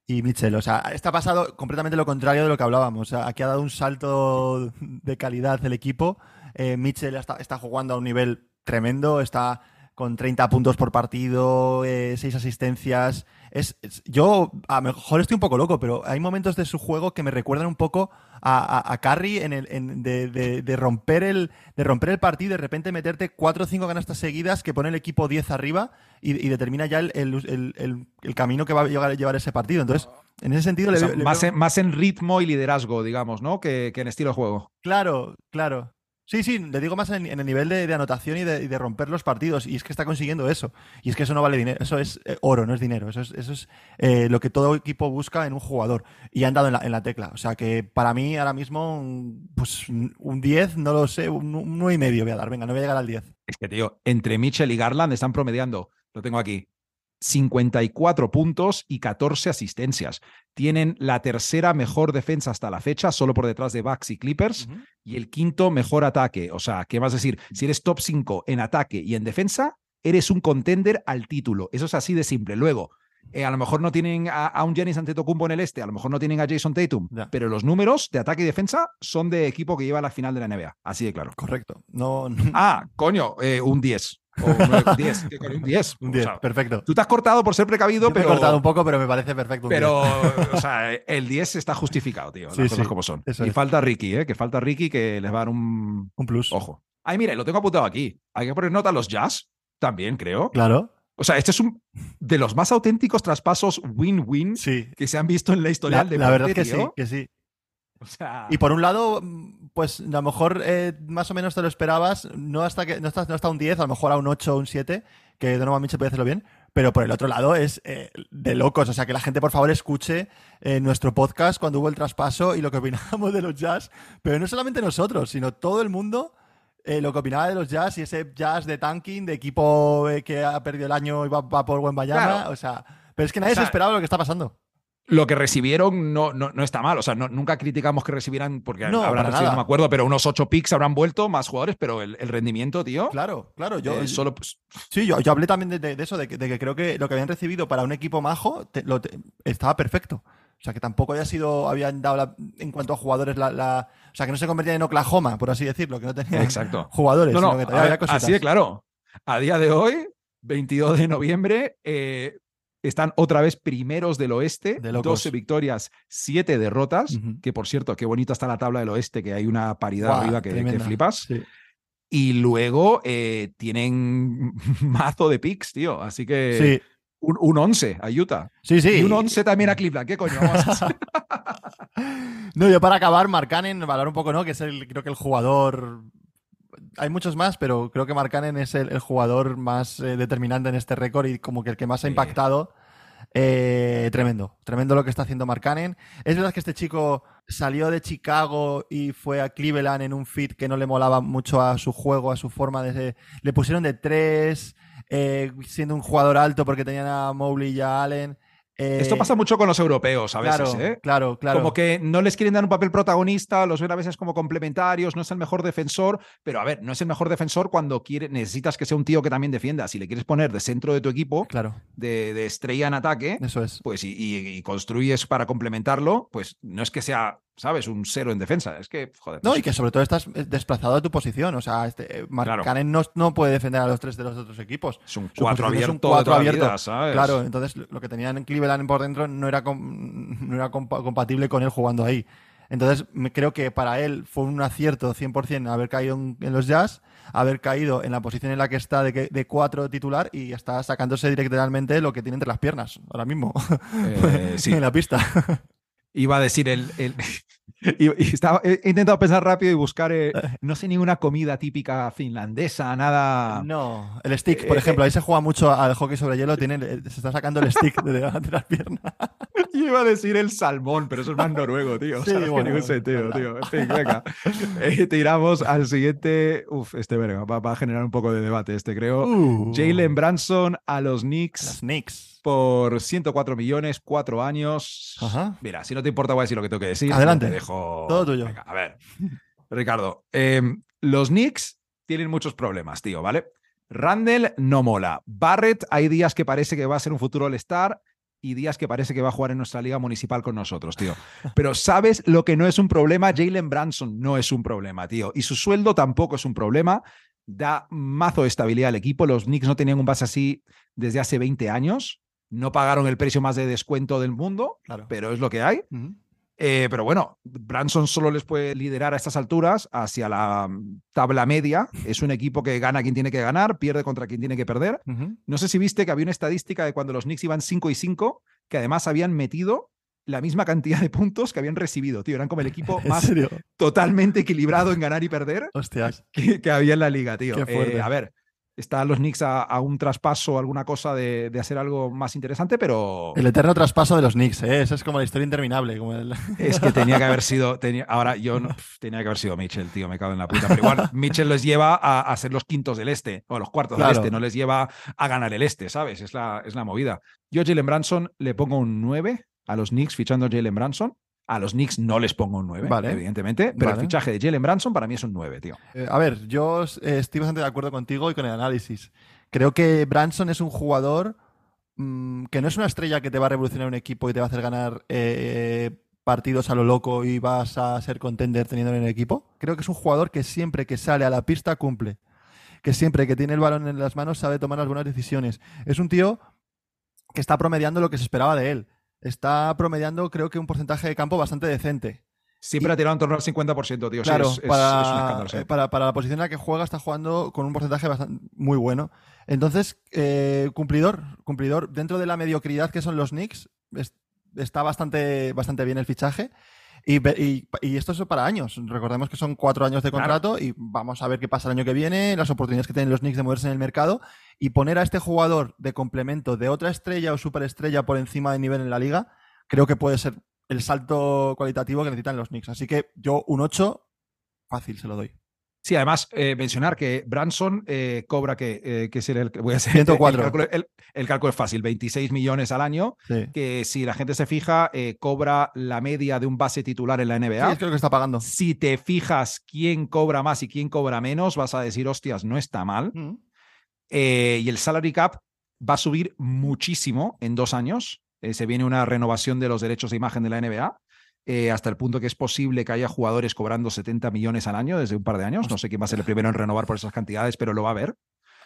y, Mitchell. O sea, está pasado completamente lo contrario de lo que hablábamos. Aquí ha dado un salto de calidad el equipo. Eh, Mitchell está, jugando a un nivel tremendo. Está con 30 puntos por partido, 6 asistencias. Es, es- yo a lo mejor estoy un poco loco, pero hay momentos de su juego que me recuerdan un poco a, a, a Curry en el, en- de, de- de romper el, de romper el partido y de repente meterte 4 o 5 canastas seguidas que pone el equipo 10 arriba y, y determina ya el, el- el- camino que va a llevar, llevar ese partido. Entonces, en ese sentido, O le sea, veo- le más, veo- en, más en ritmo y liderazgo, digamos, ¿no? Que, que en estilo de juego. Claro, claro. Sí, sí, le digo más en, el nivel de, anotación y de, romper los partidos. Y es que está consiguiendo eso. Y es que eso no vale dinero. Eso es eh, oro, no es dinero. Eso es, eh, lo que todo equipo busca en un jugador. Y han dado en la, tecla. O sea que para mí ahora mismo, un- pues un 10, no lo sé, un, un 9 y medio voy a dar. Venga, no voy a llegar al 10. Es que, tío, entre Mitchell y Garland están promediando, lo tengo aquí, 54 puntos y 14 asistencias. Tienen la tercera mejor defensa hasta la fecha, solo por detrás de Bucks y Clippers, y el quinto mejor ataque. O sea, ¿qué vas a decir? Si eres top 5 en ataque y en defensa, eres un contender al título. Eso es así de simple. Luego, eh, a lo mejor no tienen a, a un Giannis Antetokounmpo en el este, a lo mejor no tienen a Jason Tatum, pero los números de ataque y defensa son de equipo que lleva a la final de la NBA. Así de claro. Correcto. No, no- Ah, coño, eh, un 10. O nueve, 10. ¿Qué coño? Un 10. un O 10. sea, perfecto. tú te has cortado por ser precavido, Yo me he pero, cortado un poco, pero me parece perfecto. un pero 10. o sea, el 10 está justificado, tío. Sí, las cosas sí, como son. y es. falta Ricky, ¿eh? Que falta Ricky que les va a dar un Un plus. ojo. Ay, mira, lo tengo apuntado aquí. Hay que poner nota a los Jazz, también creo. Claro. O sea, este es un de los más auténticos traspasos win-win Sí. que se han visto en la historia La, del la verdad que sí, que sí. O sea, Y por un lado, pues a lo mejor eh, más o menos te lo esperabas, no hasta que no hasta, no hasta un 10, a lo mejor a un 8 o un 7, que Donovan Mitchell puede hacerlo bien, pero por el otro lado es eh, de locos, o sea, que la gente por favor escuche eh, nuestro podcast cuando hubo el traspaso y lo que opinábamos de los Jazz, pero no solamente nosotros, sino todo el mundo lo que opinaba de los Jazz y ese Jazz de tanking, de equipo que ha perdido el año y va, va por buen Claro. o sea, pero es que nadie O sea, se esperaba lo que está pasando. Lo que recibieron no, no, no está mal. O sea, no- nunca criticamos que recibieran, porque No, habrán recibido, nada. no me acuerdo, pero unos 8 picks habrán vuelto, más jugadores, pero el, el rendimiento, tío. Claro, claro, yo, eh, solo pues, Sí, yo, yo hablé también de, de- de eso, de que, de que creo que lo que habían recibido para un equipo majo te- lo te- estaba perfecto. O sea, que tampoco había sido, habían dado la- en cuanto a jugadores la, la- O sea, que no se convertían en Oklahoma, por así decirlo, que no tenían Exacto. jugadores, No, no, sino que a había así de claro. A día de hoy, 22 de noviembre, eh, están otra vez primeros del oeste, De locos. 12 victorias, 7 derrotas, que por cierto, qué bonita está la tabla del oeste, que hay una paridad arriba que, que flipas. Sí. Y luego eh, tienen mazo de picks, tío. Así que Sí, un, un 11 a Utah. sí, sí. Y un 11 también a Cleveland. ¿Qué coño vamos a hacer? No, yo para acabar, Marcanen, valorar un poco, ¿no? Que es el, creo que el jugador. Hay muchos más, pero creo que Marcanen es el, el jugador más eh, determinante en este récord y como que el que más ha impactado. Eh, tremendo, tremendo lo que está haciendo Marcanen. Es verdad que este chico salió de Chicago y fue a Cleveland en un fit que no le molaba mucho a su juego, a su forma de. Le pusieron de tres, eh, siendo un jugador alto porque tenían a Mowgli y a Allen. Eh, Esto pasa mucho con los europeos a veces, claro, ¿eh? claro, claro. Como que no les quieren dar un papel protagonista, los ven a veces como complementarios, no es el mejor defensor, pero a ver, no es el mejor defensor cuando quiere, necesitas que sea un tío que también defienda. Si le quieres poner de centro de tu equipo, Claro, de, de estrella en ataque, eso es. pues y, y- y construyes para complementarlo, pues no es que sea, ¿sabes? Un cero en defensa, es que, joder. No, y que sobre todo estás eh, desplazado a tu posición. O sea, este, eh, Mark Claro. Cannon no, no puede defender a los tres de los otros equipos. es un cuatro posición es abierto, un cuatro abierto. vida, ¿sabes? Claro, entonces lo que tenían en Cleveland por dentro no era, no era compa- compatible con él jugando ahí. Entonces creo que para él fue un acierto 100% haber caído en, en los Jazz, haber caído en la posición en la que está de, que- de cuatro titular y está sacándose directamente lo que tiene entre las piernas ahora mismo Eh, sí. en la pista. Iba a decir el. el- y- y estaba, he intentado pensar rápido y buscar, eh, no sé, ni una comida típica finlandesa, nada. No, el stick, por Eh, ejemplo, ahí se juega mucho al hockey sobre hielo, tiene, se está sacando el stick de delante de las piernas. Yo iba a decir el salmón, pero eso es más noruego, tío. O Sí, sea, bueno, sentido, verdad. tío. En fin, venga. Eh, tiramos al siguiente. Uf, este verga, va, va a generar un poco de debate este, creo. Uh, Jalen Branson a los Knicks Las Knicks. por 104 millones, cuatro años. Ajá. Mira, si no te importa, voy a decir lo que tengo que decir. Adelante. Te dejo... Todo tuyo. Venga, a ver. Ricardo, eh, los Knicks tienen muchos problemas, tío, ¿vale? Randall no mola. Barrett, hay días que parece que va a ser un futuro All-Star y días que parece que va a jugar en nuestra liga municipal con nosotros, tío. Pero ¿sabes lo que no es un problema? Jalen Branson no es un problema, tío. Y su sueldo tampoco es un problema. Da mazo de estabilidad al equipo. Los Knicks no tenían un base así desde hace 20 años. No pagaron el precio más de descuento del mundo, Claro. pero es lo que hay. Eh, pero bueno, Branson solo les puede liderar a estas alturas hacia la mm, tabla media. Es un equipo que gana quien tiene que ganar, pierde contra quien tiene que perder. No sé si viste que había una estadística de cuando los Knicks iban 5 y 5, que además habían metido la misma cantidad de puntos que habían recibido, tío. Eran como el equipo ¿En más serio? totalmente equilibrado en ganar y perder Hostias. que, que había en la liga, tío. Eh, a ver, están los Knicks a, a un traspaso alguna cosa de, de hacer algo más interesante, pero El eterno traspaso de los Knicks, ¿eh? Esa es como la historia interminable. Como el... es que tenía que haber sido. Tenía, ahora yo no, tenía que haber sido Mitchell, tío, me cago en la puta. Pero igual, Mitchell les lleva a, a ser los quintos del este o los cuartos Claro. del este, no les lleva a ganar el este, ¿sabes? Es la, es la movida. Yo Jalen Branson le pongo un 9 a los Knicks fichando a Jalen Branson. A los Knicks no les pongo un 9, Vale. evidentemente, pero el fichaje de Jalen Branson para mí es un 9, tío. Eh, a ver, yo eh, estoy bastante de acuerdo contigo y con el análisis. Creo que Branson es un jugador mm, que no es una estrella que te va a revolucionar un equipo y te va a hacer ganar eh, partidos a lo loco y vas a ser contender teniendo en el equipo. Creo que es un jugador que siempre que sale a la pista cumple. Que siempre que tiene el balón en las manos sabe tomar las buenas decisiones. Es un tío que está promediando lo que se esperaba de él. Está promediando, creo que un porcentaje de campo bastante decente. Siempre Y- ha tirado en torno al 50%, tío. Claro, es, es- para, es un escándalo, sí. para, para la posición en la que juega está jugando con un porcentaje bastante, muy bueno. Entonces, eh, cumplidor, cumplidor. Dentro de la mediocridad que son los Knicks, es- está bastante, bastante bien el fichaje. Y, y- y esto es para años. Recordemos que son cuatro años de Claro. contrato y vamos a ver qué pasa el año que viene, las oportunidades que tienen los Knicks de moverse en el mercado y poner a este jugador de complemento de otra estrella o superestrella por encima de nivel en la liga, creo que puede ser el salto cualitativo que necesitan los Knicks. Así que yo un 8, fácil se lo doy. Sí, además, eh, mencionar que Branson eh, cobra que, eh, que es el, voy a hacer 104. El cálculo, el- el cálculo es fácil, 26 millones al año, Sí. que si la gente se fija, cobra la media de un base titular en la Sí, NBA. que lo que está pagando. Si te fijas quién cobra más y quién cobra menos, vas a decir, hostias, no está mal. Mm. Y el salary cap va a subir muchísimo en dos años. Eh, se viene una renovación de los derechos de imagen de la NBA. Eh, hasta el punto que es posible que haya jugadores cobrando 70 millones al año desde un par de años. No sé quién va a ser el primero en renovar por esas cantidades, pero lo va a haber.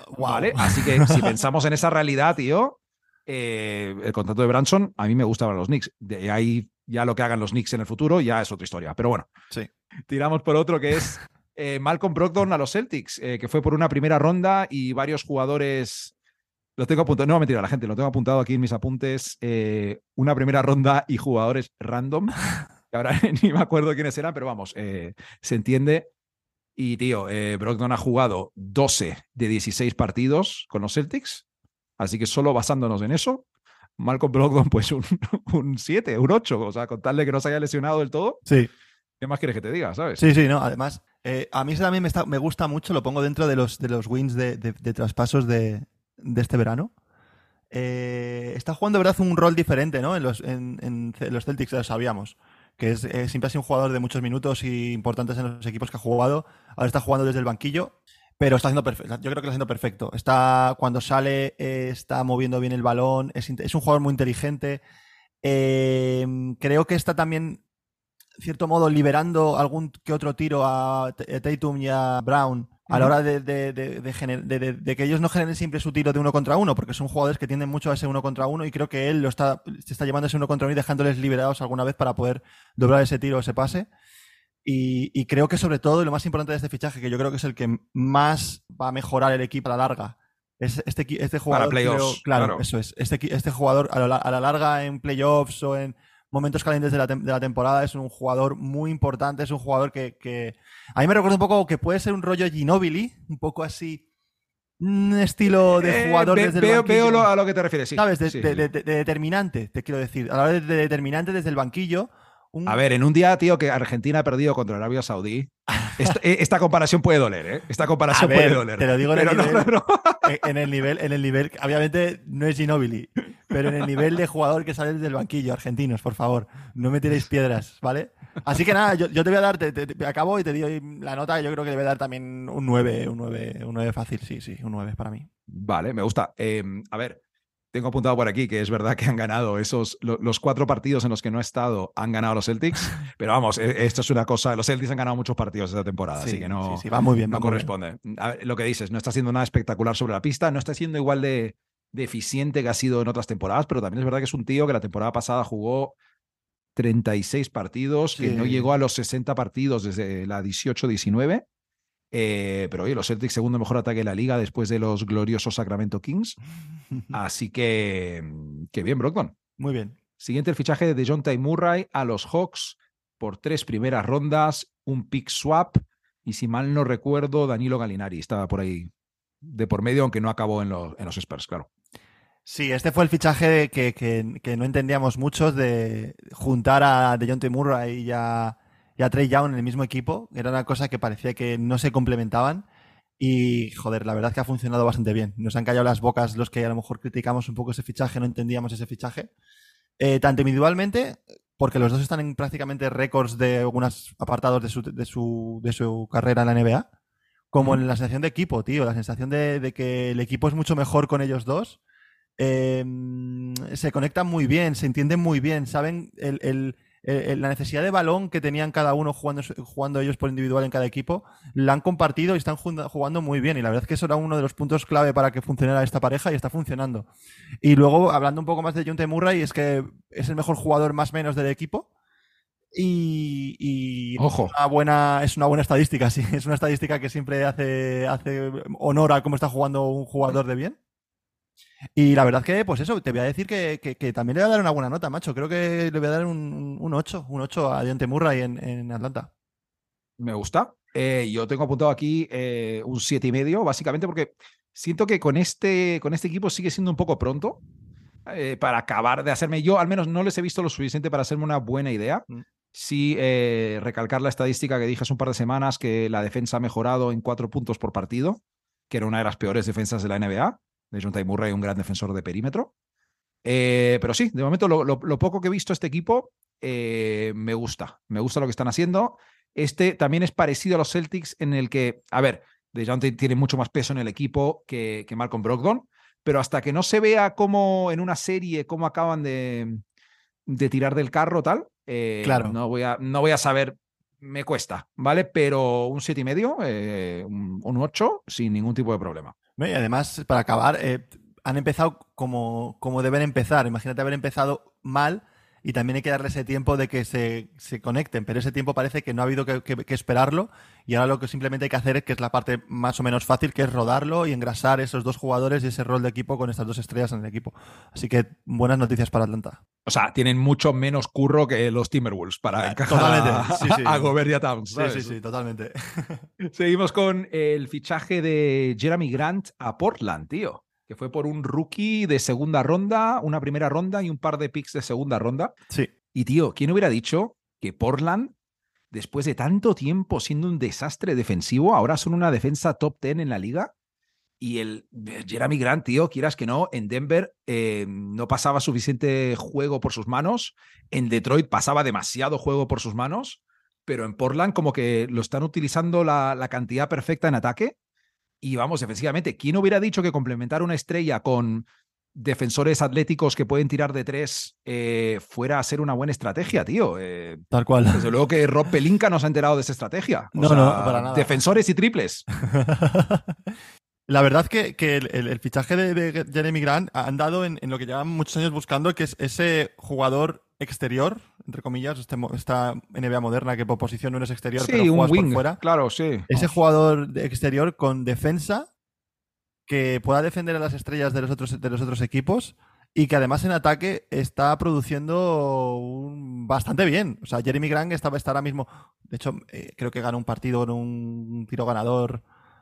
Guau. ¿vale? Así que si pensamos en esa realidad, tío, eh, el contrato de Branson a mí me gusta para los Knicks. De ahí ya lo que hagan los Knicks en el futuro ya es otra historia. Pero bueno, Sí. tiramos por otro que es eh, Malcolm Brogdon a los Celtics, que fue por una primera ronda y varios jugadores. Lo tengo apuntado, no mentira, la gente, lo tengo apuntado aquí en mis apuntes. eh, una primera ronda y jugadores random. que ahora ni me acuerdo quiénes eran, pero vamos, eh, se entiende. Y tío, eh, Brogdon ha jugado 12 de 16 partidos con los Celtics. Así que solo basándonos en eso, Malcolm Brogdon, pues un, un 7, un 8. O sea, con tal de que no se haya lesionado del todo, Sí, ¿qué más quieres que te diga, sabes? sí, sí, no. Además, eh, a mí eso también me, está- me gusta mucho, lo pongo dentro de los, de los wins de, de- de traspasos de, de este verano. eh, está jugando, de verdad, un rol diferente, ¿no? En los, en, los Celtics, lo sabíamos. Que es, eh, siempre ha sido un jugador de muchos minutos y importantes en los equipos que ha jugado. Ahora está jugando desde el banquillo, pero está haciendo perfecto. Yo creo que lo está haciendo perfecto. Está, cuando sale, eh, está moviendo bien el balón. Es, un jugador muy inteligente. Eh, creo que está también, en cierto modo, liberando algún que otro tiro a a Tatum y a Brown a la hora de, de- de- de gener- de- de- de que ellos no generen siempre su tiro de uno contra uno, porque son jugadores que tienden mucho a ese uno contra uno y creo que él lo está, se está llevando a ese uno contra uno y dejándoles liberados alguna vez para poder doblar ese tiro o ese pase. Y, y creo que sobre todo, y lo más importante de este fichaje, que yo creo que es el que más va a mejorar el equipo a la larga, es este, este jugador. playoffs, creo- claro, claro. eso es. Este, este jugador a la, a la larga en playoffs o en momentos calientes de la, de la temporada es un jugador muy importante, es un jugador que, que a mí me recuerda un poco que puede ser un rollo Ginobili, un poco así, un estilo de Eh, jugador ve- desde el banquillo. veo lo- a lo que te refieres, sí. ¿Sabes? De, Sí, de- sí. de- de determinante, te quiero decir. A la hora de determinante desde el banquillo. Un- A ver, en un día, tío, que Argentina ha perdido contra Arabia Saudí, esto- eh, esta comparación puede doler, ¿eh? Esta comparación ver, puede doler. te lo digo en el Pero nivel- no, no. en- en el nivel, en el nivel, obviamente no es Ginobili, pero en el nivel de jugador que sale del banquillo, argentinos, por favor, no me tiréis piedras, ¿vale? Así que nada, yo, yo te voy a dar, te, te- te- acabo y te digo la nota, yo creo que le voy a dar también un 9, un 9, un 9 fácil, sí, sí, un 9 para mí. Vale, me gusta. Eh, a ver, tengo apuntado por aquí que es verdad que han ganado esos, lo- los cuatro partidos en los que no he estado, han ganado los Celtics, pero vamos, eh, esto es una cosa, los Celtics han ganado muchos partidos esta temporada, Sí, así que no, sí, sí, va muy bien, no va muy bien. corresponde. A ver, lo que dices, no está haciendo nada espectacular sobre la pista, no está siendo igual de, de eficiente que ha sido en otras temporadas, pero también es verdad que es un tío que la temporada pasada jugó 36 partidos, que no llegó a los 60 partidos desde la 18-19. Eh, pero oye, los Celtics, segundo mejor ataque de la liga después de los gloriosos Sacramento Kings. Así que, que bien, Brogdon. Muy bien. Siguiente el fichaje de John Ty Murray a los Hawks por tres primeras rondas, un pick swap y si mal no recuerdo, Danilo Galinari estaba por ahí de por medio, aunque no acabó en los, en los Spurs, claro. Sí, este fue el fichaje que, que- que no entendíamos muchos de juntar a DeJounte Murray y a, y a Trey Young en el mismo equipo. Era una cosa que parecía que no se complementaban. Y, joder, la verdad es que ha funcionado bastante bien. Nos han callado las bocas los que a lo mejor criticamos un poco ese fichaje, no entendíamos ese fichaje. Eh, tanto individualmente, porque los dos están en prácticamente récords de algunos apartados de su, de su, de su carrera en la NBA, como en la sensación de equipo, tío. La sensación de, de que el equipo es mucho mejor con ellos dos eh, se conectan muy bien, se entienden muy bien, saben el- el- el- la necesidad de balón que tenían cada uno jugando, jugando ellos por individual en cada equipo, la han compartido y están jugando muy bien. Y la verdad es que eso era uno de los puntos clave para que funcionara esta pareja y está funcionando. Y luego, hablando un poco más de Junte Murray, es que es el mejor jugador más menos del equipo. Y, y Ojo. Es, una buena, es una buena estadística, sí. Es una estadística que siempre hace, hace honor a cómo está jugando un jugador de bien. Y la verdad que, pues eso, te voy a decir que, que- que también le voy a dar una buena nota, macho. Creo que le voy a dar un, un 8, un 8 a Dionte Murray en, en Atlanta. Me gusta. Eh, yo tengo apuntado aquí eh, un siete y medio, básicamente porque siento que con este, con este equipo sigue siendo un poco pronto eh, para acabar de hacerme. Yo al menos no les he visto lo suficiente para hacerme una buena idea. Mm. Sí, recalcar la estadística que dije hace un par de semanas, que la defensa ha mejorado en cuatro puntos por partido, que era una de las peores defensas de la NBA. De John Ty Murray, un gran defensor de perímetro. Eh, pero sí, de momento lo, lo- lo poco que he visto este equipo eh, me gusta. Me gusta lo que están haciendo. Este también es parecido a los Celtics en el que, a ver, DeJounte tiene mucho más peso en el equipo que, que Malcolm Brogdon, pero hasta que no se vea cómo en una serie cómo acaban de, de tirar del carro tal, eh, Claro. no, voy a, no voy a saber, me cuesta, ¿vale? Pero un siete y medio, un, un 8 sin ningún tipo de problema. Y además, para acabar, eh, han empezado como, como deben empezar. Imagínate haber empezado mal y también hay que darle ese tiempo de que se, se conecten, pero ese tiempo parece que no ha habido que, que- que esperarlo y ahora lo que simplemente hay que hacer es que es la parte más o menos fácil, que es rodarlo y engrasar esos dos jugadores y ese rol de equipo con estas dos estrellas en el equipo. Así que buenas noticias para Atlanta. O sea, tienen mucho menos curro que los Timberwolves para Ah, encajar totalmente, a, sí, sí. a Gobert y a Towns. Sí, sí, sí, totalmente. Seguimos con el fichaje de Jeremy Grant a Portland, tío. Que fue por un rookie de segunda ronda, una primera ronda y un par de picks de segunda ronda. Sí. Y tío, ¿quién hubiera dicho que Portland, después de tanto tiempo siendo un desastre defensivo, ahora son una defensa top 10 en la liga? Y el Jeremy Grant, tío, quieras que no, en Denver eh, no pasaba suficiente juego por sus manos. En Detroit pasaba demasiado juego por sus manos. Pero en Portland, como que lo están utilizando la, la cantidad perfecta en ataque. Y vamos, defensivamente, ¿quién hubiera dicho que complementar una estrella con defensores atléticos que pueden tirar de tres eh, fuera a ser una buena estrategia, tío? Eh, Tal cual. desde luego que Rob Pelinka no se ha enterado de esa estrategia. O No, sea, no, para nada. Defensores y triples. La verdad que, que el, el- el fichaje de, de Jeremy Grant ha andado en, en lo que llevan muchos años buscando, que es ese jugador exterior, entre comillas, este esta NBA moderna que por posición no eres exterior, Sí, pero un juegas wing. por fuera. Claro, sí. Ese jugador de exterior con defensa que pueda defender a las estrellas de los otros, de los otros equipos y que además en ataque está produciendo un- bastante bien. O sea, Jeremy Grant está, está ahora mismo, de hecho, eh, creo que ganó un partido en un tiro ganador,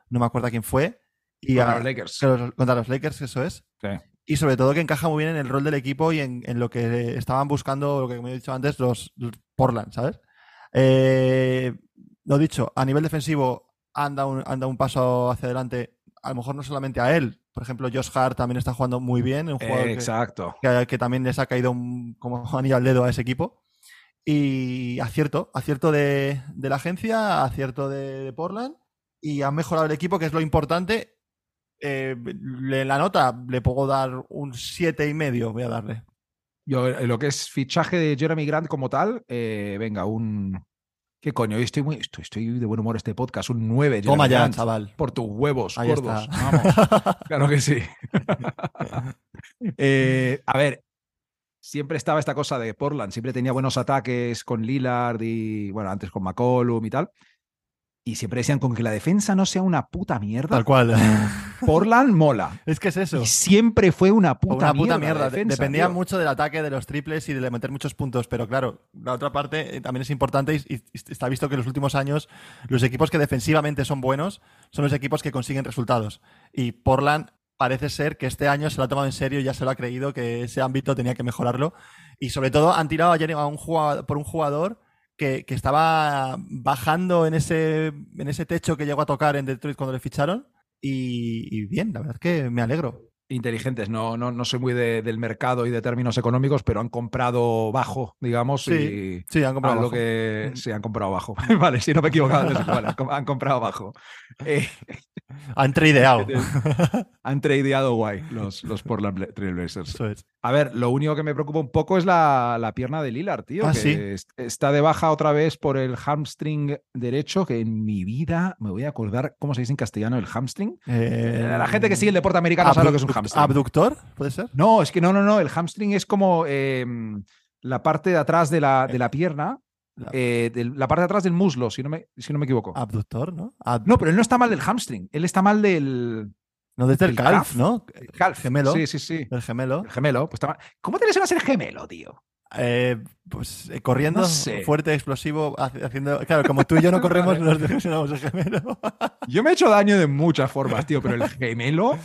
no me acuerdo quién fue. Y Contra a- los Lakers. los- contra los Lakers, eso es. Sí. Y sobre todo que encaja muy bien en el rol del equipo y en, en lo que estaban buscando, lo que como he dicho antes, los, los Portland, ¿sabes? Eh, lo dicho, a nivel defensivo anda un, anda un paso hacia adelante, a lo mejor no solamente a él, por ejemplo, Josh Hart también está jugando muy bien, un jugador que- Exacto. que, que también les ha caído un- como anillo al dedo a ese equipo. Y acierto, acierto de, de la agencia, acierto de, de Portland y han mejorado el equipo, que es lo importante. Eh, la nota le puedo dar un siete y medio, voy a darle. Yo, eh, lo que es fichaje de Jeremy Grant como tal, eh, venga, un. ¿Qué coño? Estoy, muy, estoy, estoy de buen humor este podcast, un 9. Toma Jeremy ya, Grant. chaval. Por tus huevos, Ahí gordos. está. Vamos. Claro que sí. Eh, a ver, siempre estaba esta cosa de Portland, siempre tenía buenos ataques con Lillard y, bueno, antes con McCollum y tal. Y siempre decían con que la defensa no sea una puta mierda. Tal cual. Portland mola. es que es eso. Y siempre fue una puta una puta mierda. mierda. la De- defensa, Dependía tío. mucho del ataque, de los triples y de meter muchos puntos. Pero claro, la otra parte eh, también es importante y, y está visto que en los últimos años los equipos que defensivamente son buenos son los equipos que consiguen resultados. Y Portland parece ser que este año se lo ha tomado en serio y ya se lo ha creído que ese ámbito tenía que mejorarlo. Y sobre todo han tirado ayer a un jugador, por un jugador que, que estaba bajando en ese, en ese techo que llegó a tocar en Detroit cuando le ficharon. Y, y bien, la verdad es que me alegro. Inteligentes. No, no, no soy muy de- del mercado y de términos económicos, pero han comprado bajo, digamos, Sí, y sí, han comprado bajo. que Mm. sí han comprado bajo. vale, si no me he equivocado, vale, han com- han comprado bajo. Eh, Han tradeado. han tradeado guay los, los Portland Bla- Trail Blazers. Eso es. A ver, lo único que me preocupa un poco es la, la pierna de Lillard, tío. Ah, que sí. está de baja otra vez por el hamstring derecho, que en mi vida me voy a acordar cómo se dice en castellano el hamstring. Eh, la gente que sigue el deporte americano sabe lo que es un hamstring. ¿Abductor? ¿Puede ser? No, es que no, no, no. El hamstring es como eh, la parte de atrás de la, de la pierna, La- eh, la parte de atrás del muslo, si no me, si no me equivoco. Abductor, ¿no? No, pero él no está mal del hamstring. Él está mal del no, desde el el calf, calf. ¿no? calf. Gemelo. Sí, sí, sí. El gemelo. El gemelo. Pues está mal. ¿Cómo te lesionas el gemelo, tío? Eh, pues eh, corriendo, No sé. fuerte, explosivo, haci- haciendo. Claro, como tú y yo no corremos, nos lesionamos el gemelo. Yo me he hecho daño de muchas formas, tío, pero el gemelo.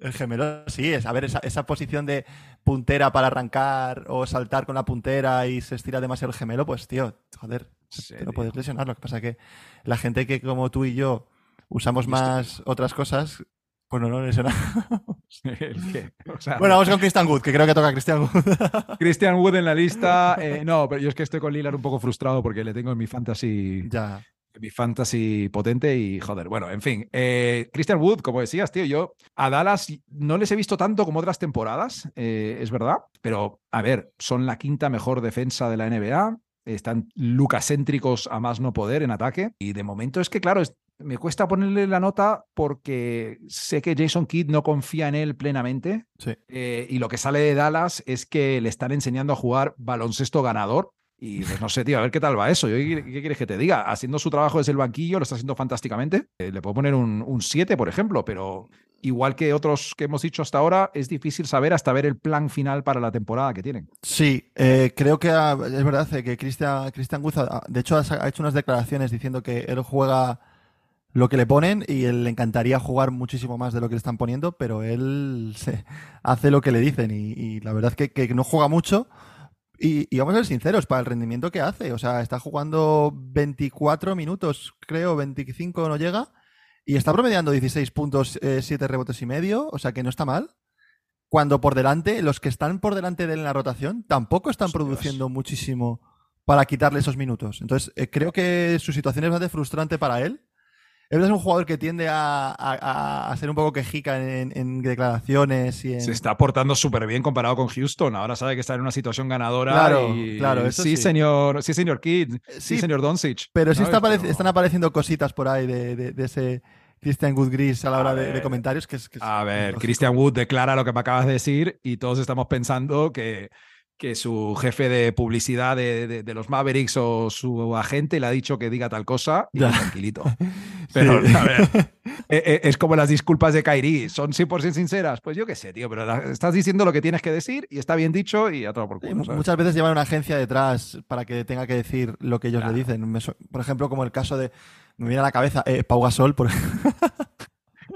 El gemelo, sí, es. A ver, esa, esa posición de puntera para arrancar o saltar con la puntera y se estira demasiado el gemelo, pues, tío, joder, te lo puedes lesionar. Lo que pasa que la gente que, como tú y yo, usamos más otras cosas, pues no nos lesionamos. el que- o sea, Bueno, vamos con Christian Wood, que creo que toca Christian Wood. Christian Wood en la lista. eh, no, pero yo es que estoy con Lillard un poco frustrado porque le tengo en mi fantasy ya. Mi fantasy potente y joder, bueno, en fin. Eh, Christian Wood, como decías, tío, yo a Dallas no les he visto tanto como otras temporadas, eh, es verdad, pero a ver, son la quinta mejor defensa de la NBA, están lucacéntricos a más no poder en ataque y de momento es que, claro, es- me cuesta ponerle la nota porque sé que Jason Kidd no confía en él plenamente Sí. eh, y lo que sale de Dallas es que le están enseñando a jugar baloncesto ganador. Y pues no sé, tío, a ver qué tal va eso. Yo, ¿Qué, quieres que te diga? Haciendo su trabajo desde el banquillo, lo está haciendo fantásticamente. Eh, le puedo poner un, un 7, por ejemplo, pero igual que otros que hemos dicho hasta ahora, es difícil saber hasta ver el plan final para la temporada que tienen. Sí, eh, creo que es verdad eh, que Christian, Christian de hecho, ha, hecho unas declaraciones diciendo que él juega lo que le ponen y él le encantaría jugar muchísimo más de lo que le están poniendo, pero él hace lo que le dicen y, y la verdad que, que no juega mucho. Y, y vamos a ser sinceros, para el rendimiento que hace, o sea, está jugando 24 minutos, creo, 25 no llega, y está promediando 16 puntos, 7 rebotes y medio, o sea que no está mal. Cuando por delante, los que están por delante de él en la rotación, tampoco están produciendo muchísimo para quitarle esos minutos. Entonces, eh, creo que su situación es bastante frustrante para él. Él es un jugador que tiende a, a- a ser un poco quejica en, en declaraciones y en... Se está portando súper bien comparado con Houston. Ahora sabe que está en una situación ganadora. Claro, y- claro, eso sí, sí. señor, sí, señor Kidd. Sí, Sí, señor Doncic. Pero sí están apareciendo cositas por ahí de, de- de ese Christian Goodgris a la hora de, de ver, comentarios que es, que es A ver. Christian Wood declara lo que me acabas de decir y todos estamos pensando que, que su jefe de publicidad de, de- de los Mavericks o su agente le ha dicho que diga tal cosa y tranquilito. Pero, Sí. a ver, eh, eh, es como las disculpas de Kairi. ¿Son 100% sinceras? Pues yo qué sé, tío, pero estás diciendo lo que tienes que decir y está bien dicho y a todo por culo. ¿sabes? Muchas veces llevan una agencia detrás para que tenga que decir lo que ellos Claro. le dicen. Por ejemplo, como el caso de. Me viene a la cabeza eh, Pau Gasol. Por...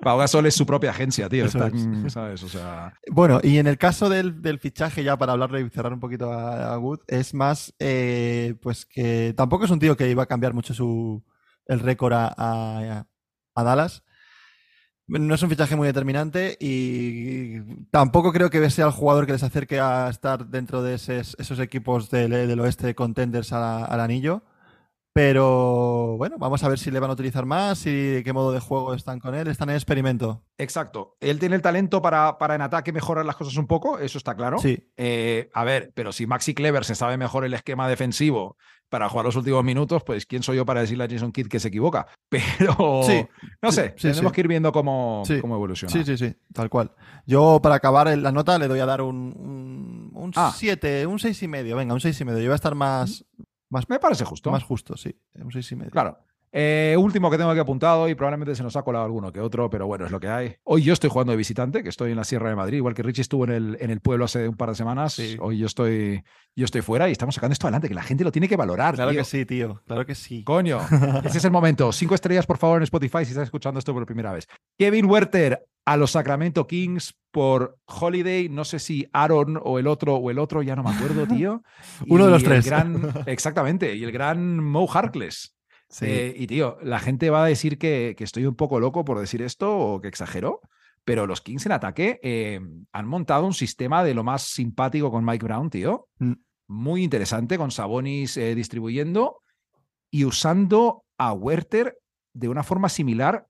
Pau Gasol es su propia agencia, tío. Eso están, es. ¿sabes? O sea, bueno, y en el caso del, del fichaje, ya para hablarle y cerrar un poquito a, a Wood, es más. eh, pues que tampoco es un tío que iba a cambiar mucho su el récord a, a- a Dallas. No es un fichaje muy determinante y tampoco creo que sea el jugador que les acerque a estar dentro de esos, esos equipos del, del oeste contenders a- al anillo. Pero bueno, vamos a ver si le van a utilizar más y qué modo de juego están con él. Están en experimento. exacto. Él tiene el talento para, para en ataque mejorar las cosas un poco, eso está claro. Sí, Eh, a ver, pero si Maxi Clever se sabe mejor el esquema defensivo para jugar los últimos minutos, pues quién soy yo para decirle a Jason Kidd que se equivoca. Pero Sí, no sé, sí, tenemos sí. que ir viendo cómo, cómo evoluciona. sí, sí, sí, tal cual. Yo para acabar la nota le doy a dar un, un, un Ah. 7, un 6 y medio. Venga, un 6 y medio. Yo voy a estar más, más, Me parece justo. más justo, sí. Un 6 y medio. Claro. Eh, último que tengo aquí apuntado y probablemente se nos ha colado alguno que otro, pero bueno, es lo que hay. Hoy yo estoy jugando de visitante, que estoy en la Sierra de Madrid, igual que Richie estuvo en el, en el pueblo hace un par de semanas. Sí. Hoy yo estoy, yo estoy fuera y estamos sacando esto adelante, que la gente lo tiene que valorar. Claro tío. que sí, tío. Claro que sí. Coño, ese es el momento. Cinco estrellas, por favor, en Spotify si estás escuchando esto por primera vez. Kevin Werther a los Sacramento Kings por Holiday, no sé si Aaron o el otro o el otro, ya no me acuerdo, tío. Uno de los tres. gran- exactamente, y el gran Mo Harkless. Sí. Eh, y tío, la gente va a decir que, que estoy un poco loco por decir esto o que exagero, pero los Kings en ataque eh, han montado un sistema de lo más simpático con Mike Brown, tío. Mm. Muy interesante, con Sabonis eh, distribuyendo y usando a Werther de una forma similar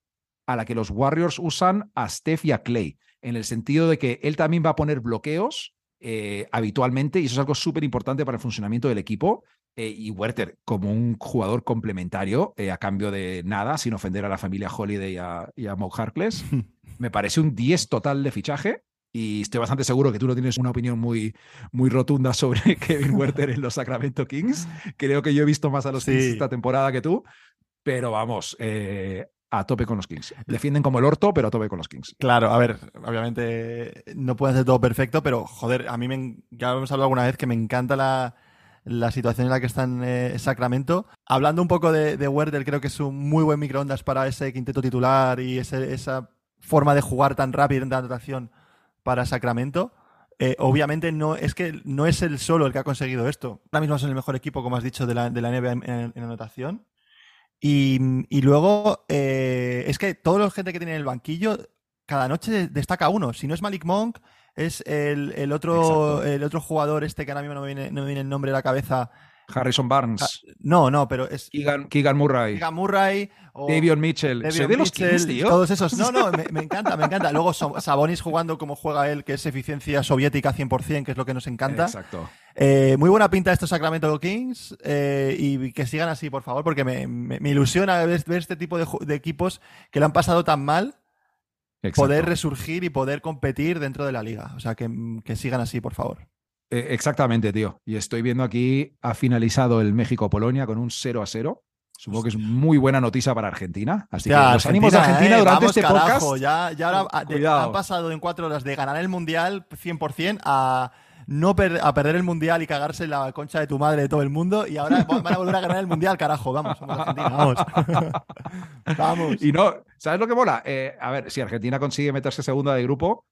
a la que los Warriors usan a Steph y a Clay, en el sentido de que él también va a poner bloqueos eh, habitualmente y eso es algo súper importante para el funcionamiento del equipo. Eh, y Werther como un jugador complementario eh, a cambio de nada, sin ofender a la familia Holiday y a, y a Mo Harkless, me parece un 10 total de fichaje. Y estoy bastante seguro que tú no tienes una opinión muy, muy rotunda sobre Kevin Werther en los Sacramento Kings. Creo que yo he visto más a los Kings Sí. esta temporada que tú. Pero vamos, eh, a tope con los Kings. Defienden como el orto, pero a tope con los Kings. Claro, a ver, obviamente no puede ser todo perfecto, pero joder, a mí me, ya hemos hablado alguna vez que me encanta la, la situación en la que está en eh, Sacramento. Hablando un poco de, de Werder, creo que es un muy buen microondas para ese quinteto titular y esa forma de jugar tan rápido en la anotación para Sacramento. Eh, obviamente no es que no es el solo el que ha conseguido esto. Ahora mismo son el mejor equipo, como has dicho, de la, NBA en anotación. Y, y luego eh, es que toda la gente que tiene en el banquillo, cada noche destaca uno. Si no es Malik Monk, es el, el otro, Exacto. el otro jugador este que ahora mismo no me viene, no me viene el nombre a la cabeza. Harrison Barnes, No, no, pero es Keegan, Keegan Murray, Keegan Murray o Davion Mitchell. Davion de los Kings, tío. Todos esos. No, no, me, me encanta, me encanta. Luego Sabonis jugando como juega él, que es eficiencia soviética 100%, que es lo que nos encanta. Exacto. Eh, muy buena pinta estos Sacramento Kings eh, y que sigan así, por favor, porque me, me- me ilusiona ver, ver este tipo de, equipos que lo han pasado tan mal, exacto. poder resurgir y poder competir dentro de la liga. O sea, que, que sigan así, por favor. Eh, exactamente, tío. Y estoy viendo aquí, ha finalizado el México-Polonia con un 0 a 0. Supongo que es muy buena noticia para Argentina. Así que los ánimos de Argentina eh, durante vamos, este carajo, podcast. Ya, ya ahora, ah, de- han pasado en cuatro horas de ganar el Mundial 100% a no per- a perder el Mundial y cagarse la concha de tu madre de todo el mundo y ahora van a volver a ganar el Mundial, carajo. Vamos, somos Argentina, vamos. vamos. Y no, ¿sabes lo que mola? Eh, a ver, si Argentina consigue meterse segunda de grupo,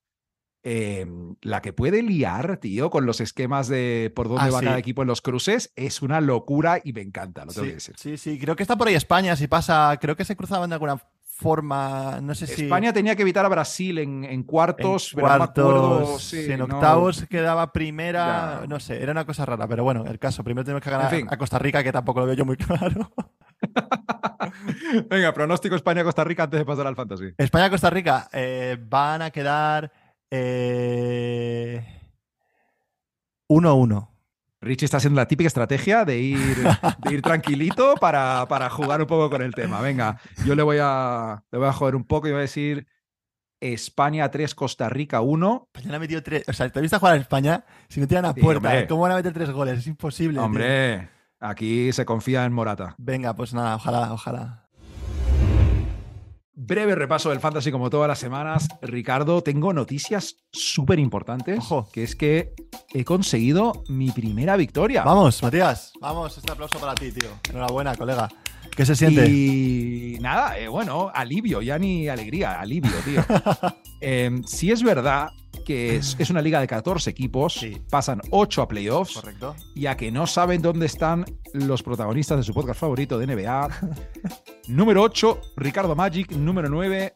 eh, la que puede liar, tío, con los esquemas de por dónde Ah, va sí. cada equipo en los cruces, es una locura y me encanta, lo tengo que Sí, decir. sí, sí, creo que está por ahí España, si pasa, creo que se cruzaban de alguna forma, no sé si... España tenía que evitar a Brasil en, en cuartos, en pero no me cuartos, acuerdo, sí, en no. octavos quedaba primera, Ya. no sé, era una cosa rara, pero bueno, el caso, primero tenemos que ganar En fin. a Costa Rica, que tampoco lo veo yo muy claro. Venga, pronóstico España-Costa Rica antes de pasar al fantasy. España-Costa Rica eh, van a quedar eh, 1-1. Richie está haciendo la típica estrategia de ir, de ir tranquilito para, para jugar un poco con el tema. Venga, yo le voy a, le voy a joder un poco y voy a decir España 3, Costa Rica 1. España le ha metido tres. O sea, te has visto jugar a España si no tiran a Sí, puerta. hombre. ¿Cómo van a meter tres goles? Es imposible. tío. Hombre, aquí se confía en Morata. Venga, pues nada, ojalá, ojalá. Breve repaso del fantasy como todas las semanas. Ricardo, tengo noticias súper importantes. Ojo. Que es que he conseguido mi primera victoria. Vamos, Matías. Vamos, este aplauso para ti, tío. Enhorabuena, colega. ¿Qué se siente? Y nada, eh, bueno, alivio, ya ni alegría, alivio, tío. Eh, sí es verdad que es, es una liga de 14 equipos, Sí. pasan 8 a playoffs, Correcto. y a que no saben dónde están los protagonistas de su podcast favorito de NBA. número 8, Ricardo Magic. Número 9,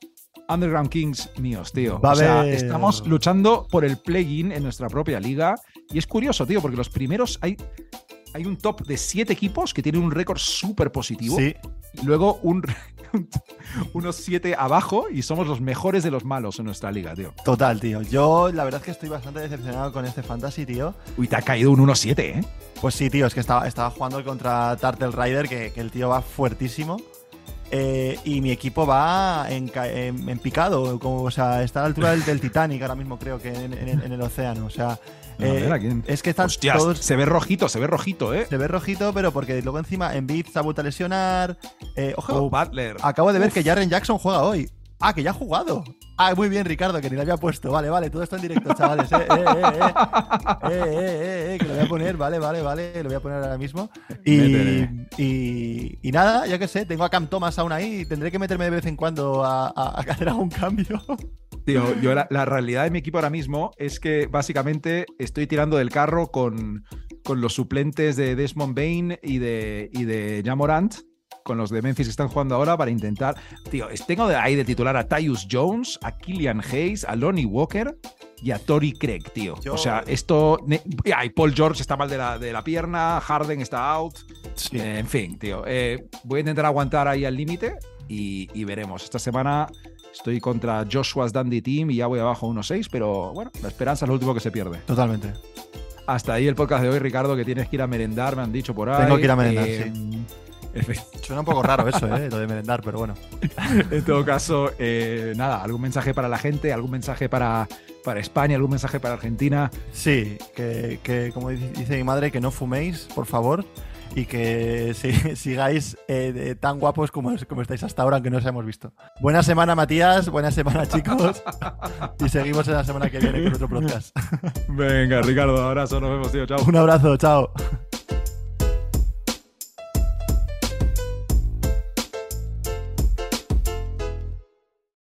Underground Kings míos, tío. O sea, estamos luchando por el play-in en nuestra propia liga. Y es curioso, tío, porque los primeros hay, hay un top de 7 equipos que tienen un récord súper positivo. Sí, Y luego un, unos 7 abajo y somos los mejores de los malos en nuestra liga, tío. total, tío. Yo la verdad es que estoy bastante decepcionado con este fantasy, tío. Uy, te ha caído un 1-7, ¿eh? Pues sí, tío, es que estaba, estaba jugando contra Turtle Rider, que, que el tío va fuertísimo. Eh, y mi equipo va en, en- en picado, como, o sea, está a la altura del, del Titanic ahora mismo, creo que en, el océano. O sea, eh, ver, ¿a quién? es que están Hostias, todos. se ve rojito, se ve rojito, ¿eh? Se ve rojito, pero porque luego encima Embiid se ha vuelto a lesionar. Eh, ojo, Oh, Butler. acabo de ver Uf. que Jaren Jackson juega hoy. Ah, que ya ha jugado. Ah, muy bien, Ricardo, que ni lo había puesto. Vale, vale, todo esto en directo, chavales. Eh, eh, eh, eh. Eh, eh, eh, eh, que lo voy a poner, vale, vale, vale. Lo voy a poner ahora mismo. Y, Métele. y, y nada, ya que sé, tengo a Cam Thomas aún ahí. y Tendré que meterme de vez en cuando a, a- a hacer algún cambio. Tío, yo la, la realidad de mi equipo ahora mismo es que básicamente estoy tirando del carro con, con los suplentes de Desmond Bain y de, y de Jamorant, con los de Memphis que están jugando ahora para intentar. Tío, tengo de ahí de titular a Tyus Jones, a Killian Hayes, a Lonnie Walker y a Tori Craig, tío. Yo- O sea, esto. ne- ah, y Paul George está mal de la, de la pierna, Harden está out. Eh, en fin, tío. eh, voy a intentar aguantar ahí al límite y, y veremos. Esta semana estoy contra Joshua's Dandy Team y ya voy abajo 1-6, pero bueno, la esperanza es lo último que se pierde. Totalmente. Hasta ahí el podcast de hoy, Ricardo, que tienes que ir a merendar, me han dicho por ahí. Tengo que ir a merendar, Eh, efe- Suena un poco raro eso, ¿eh? Lo de merendar, pero bueno. En todo caso, eh, nada, algún mensaje para la gente, algún mensaje para, para España, algún mensaje para Argentina. Sí, que, que, como dice mi madre, que no fuméis, por favor, y que si- sigáis eh, tan guapos como, como estáis hasta ahora, aunque no os hemos visto. Buena semana, Matías, buena semana, chicos, y seguimos en la semana que viene con otro podcast. Venga, Ricardo, abrazo, nos vemos, tío, chao. Un abrazo, chao.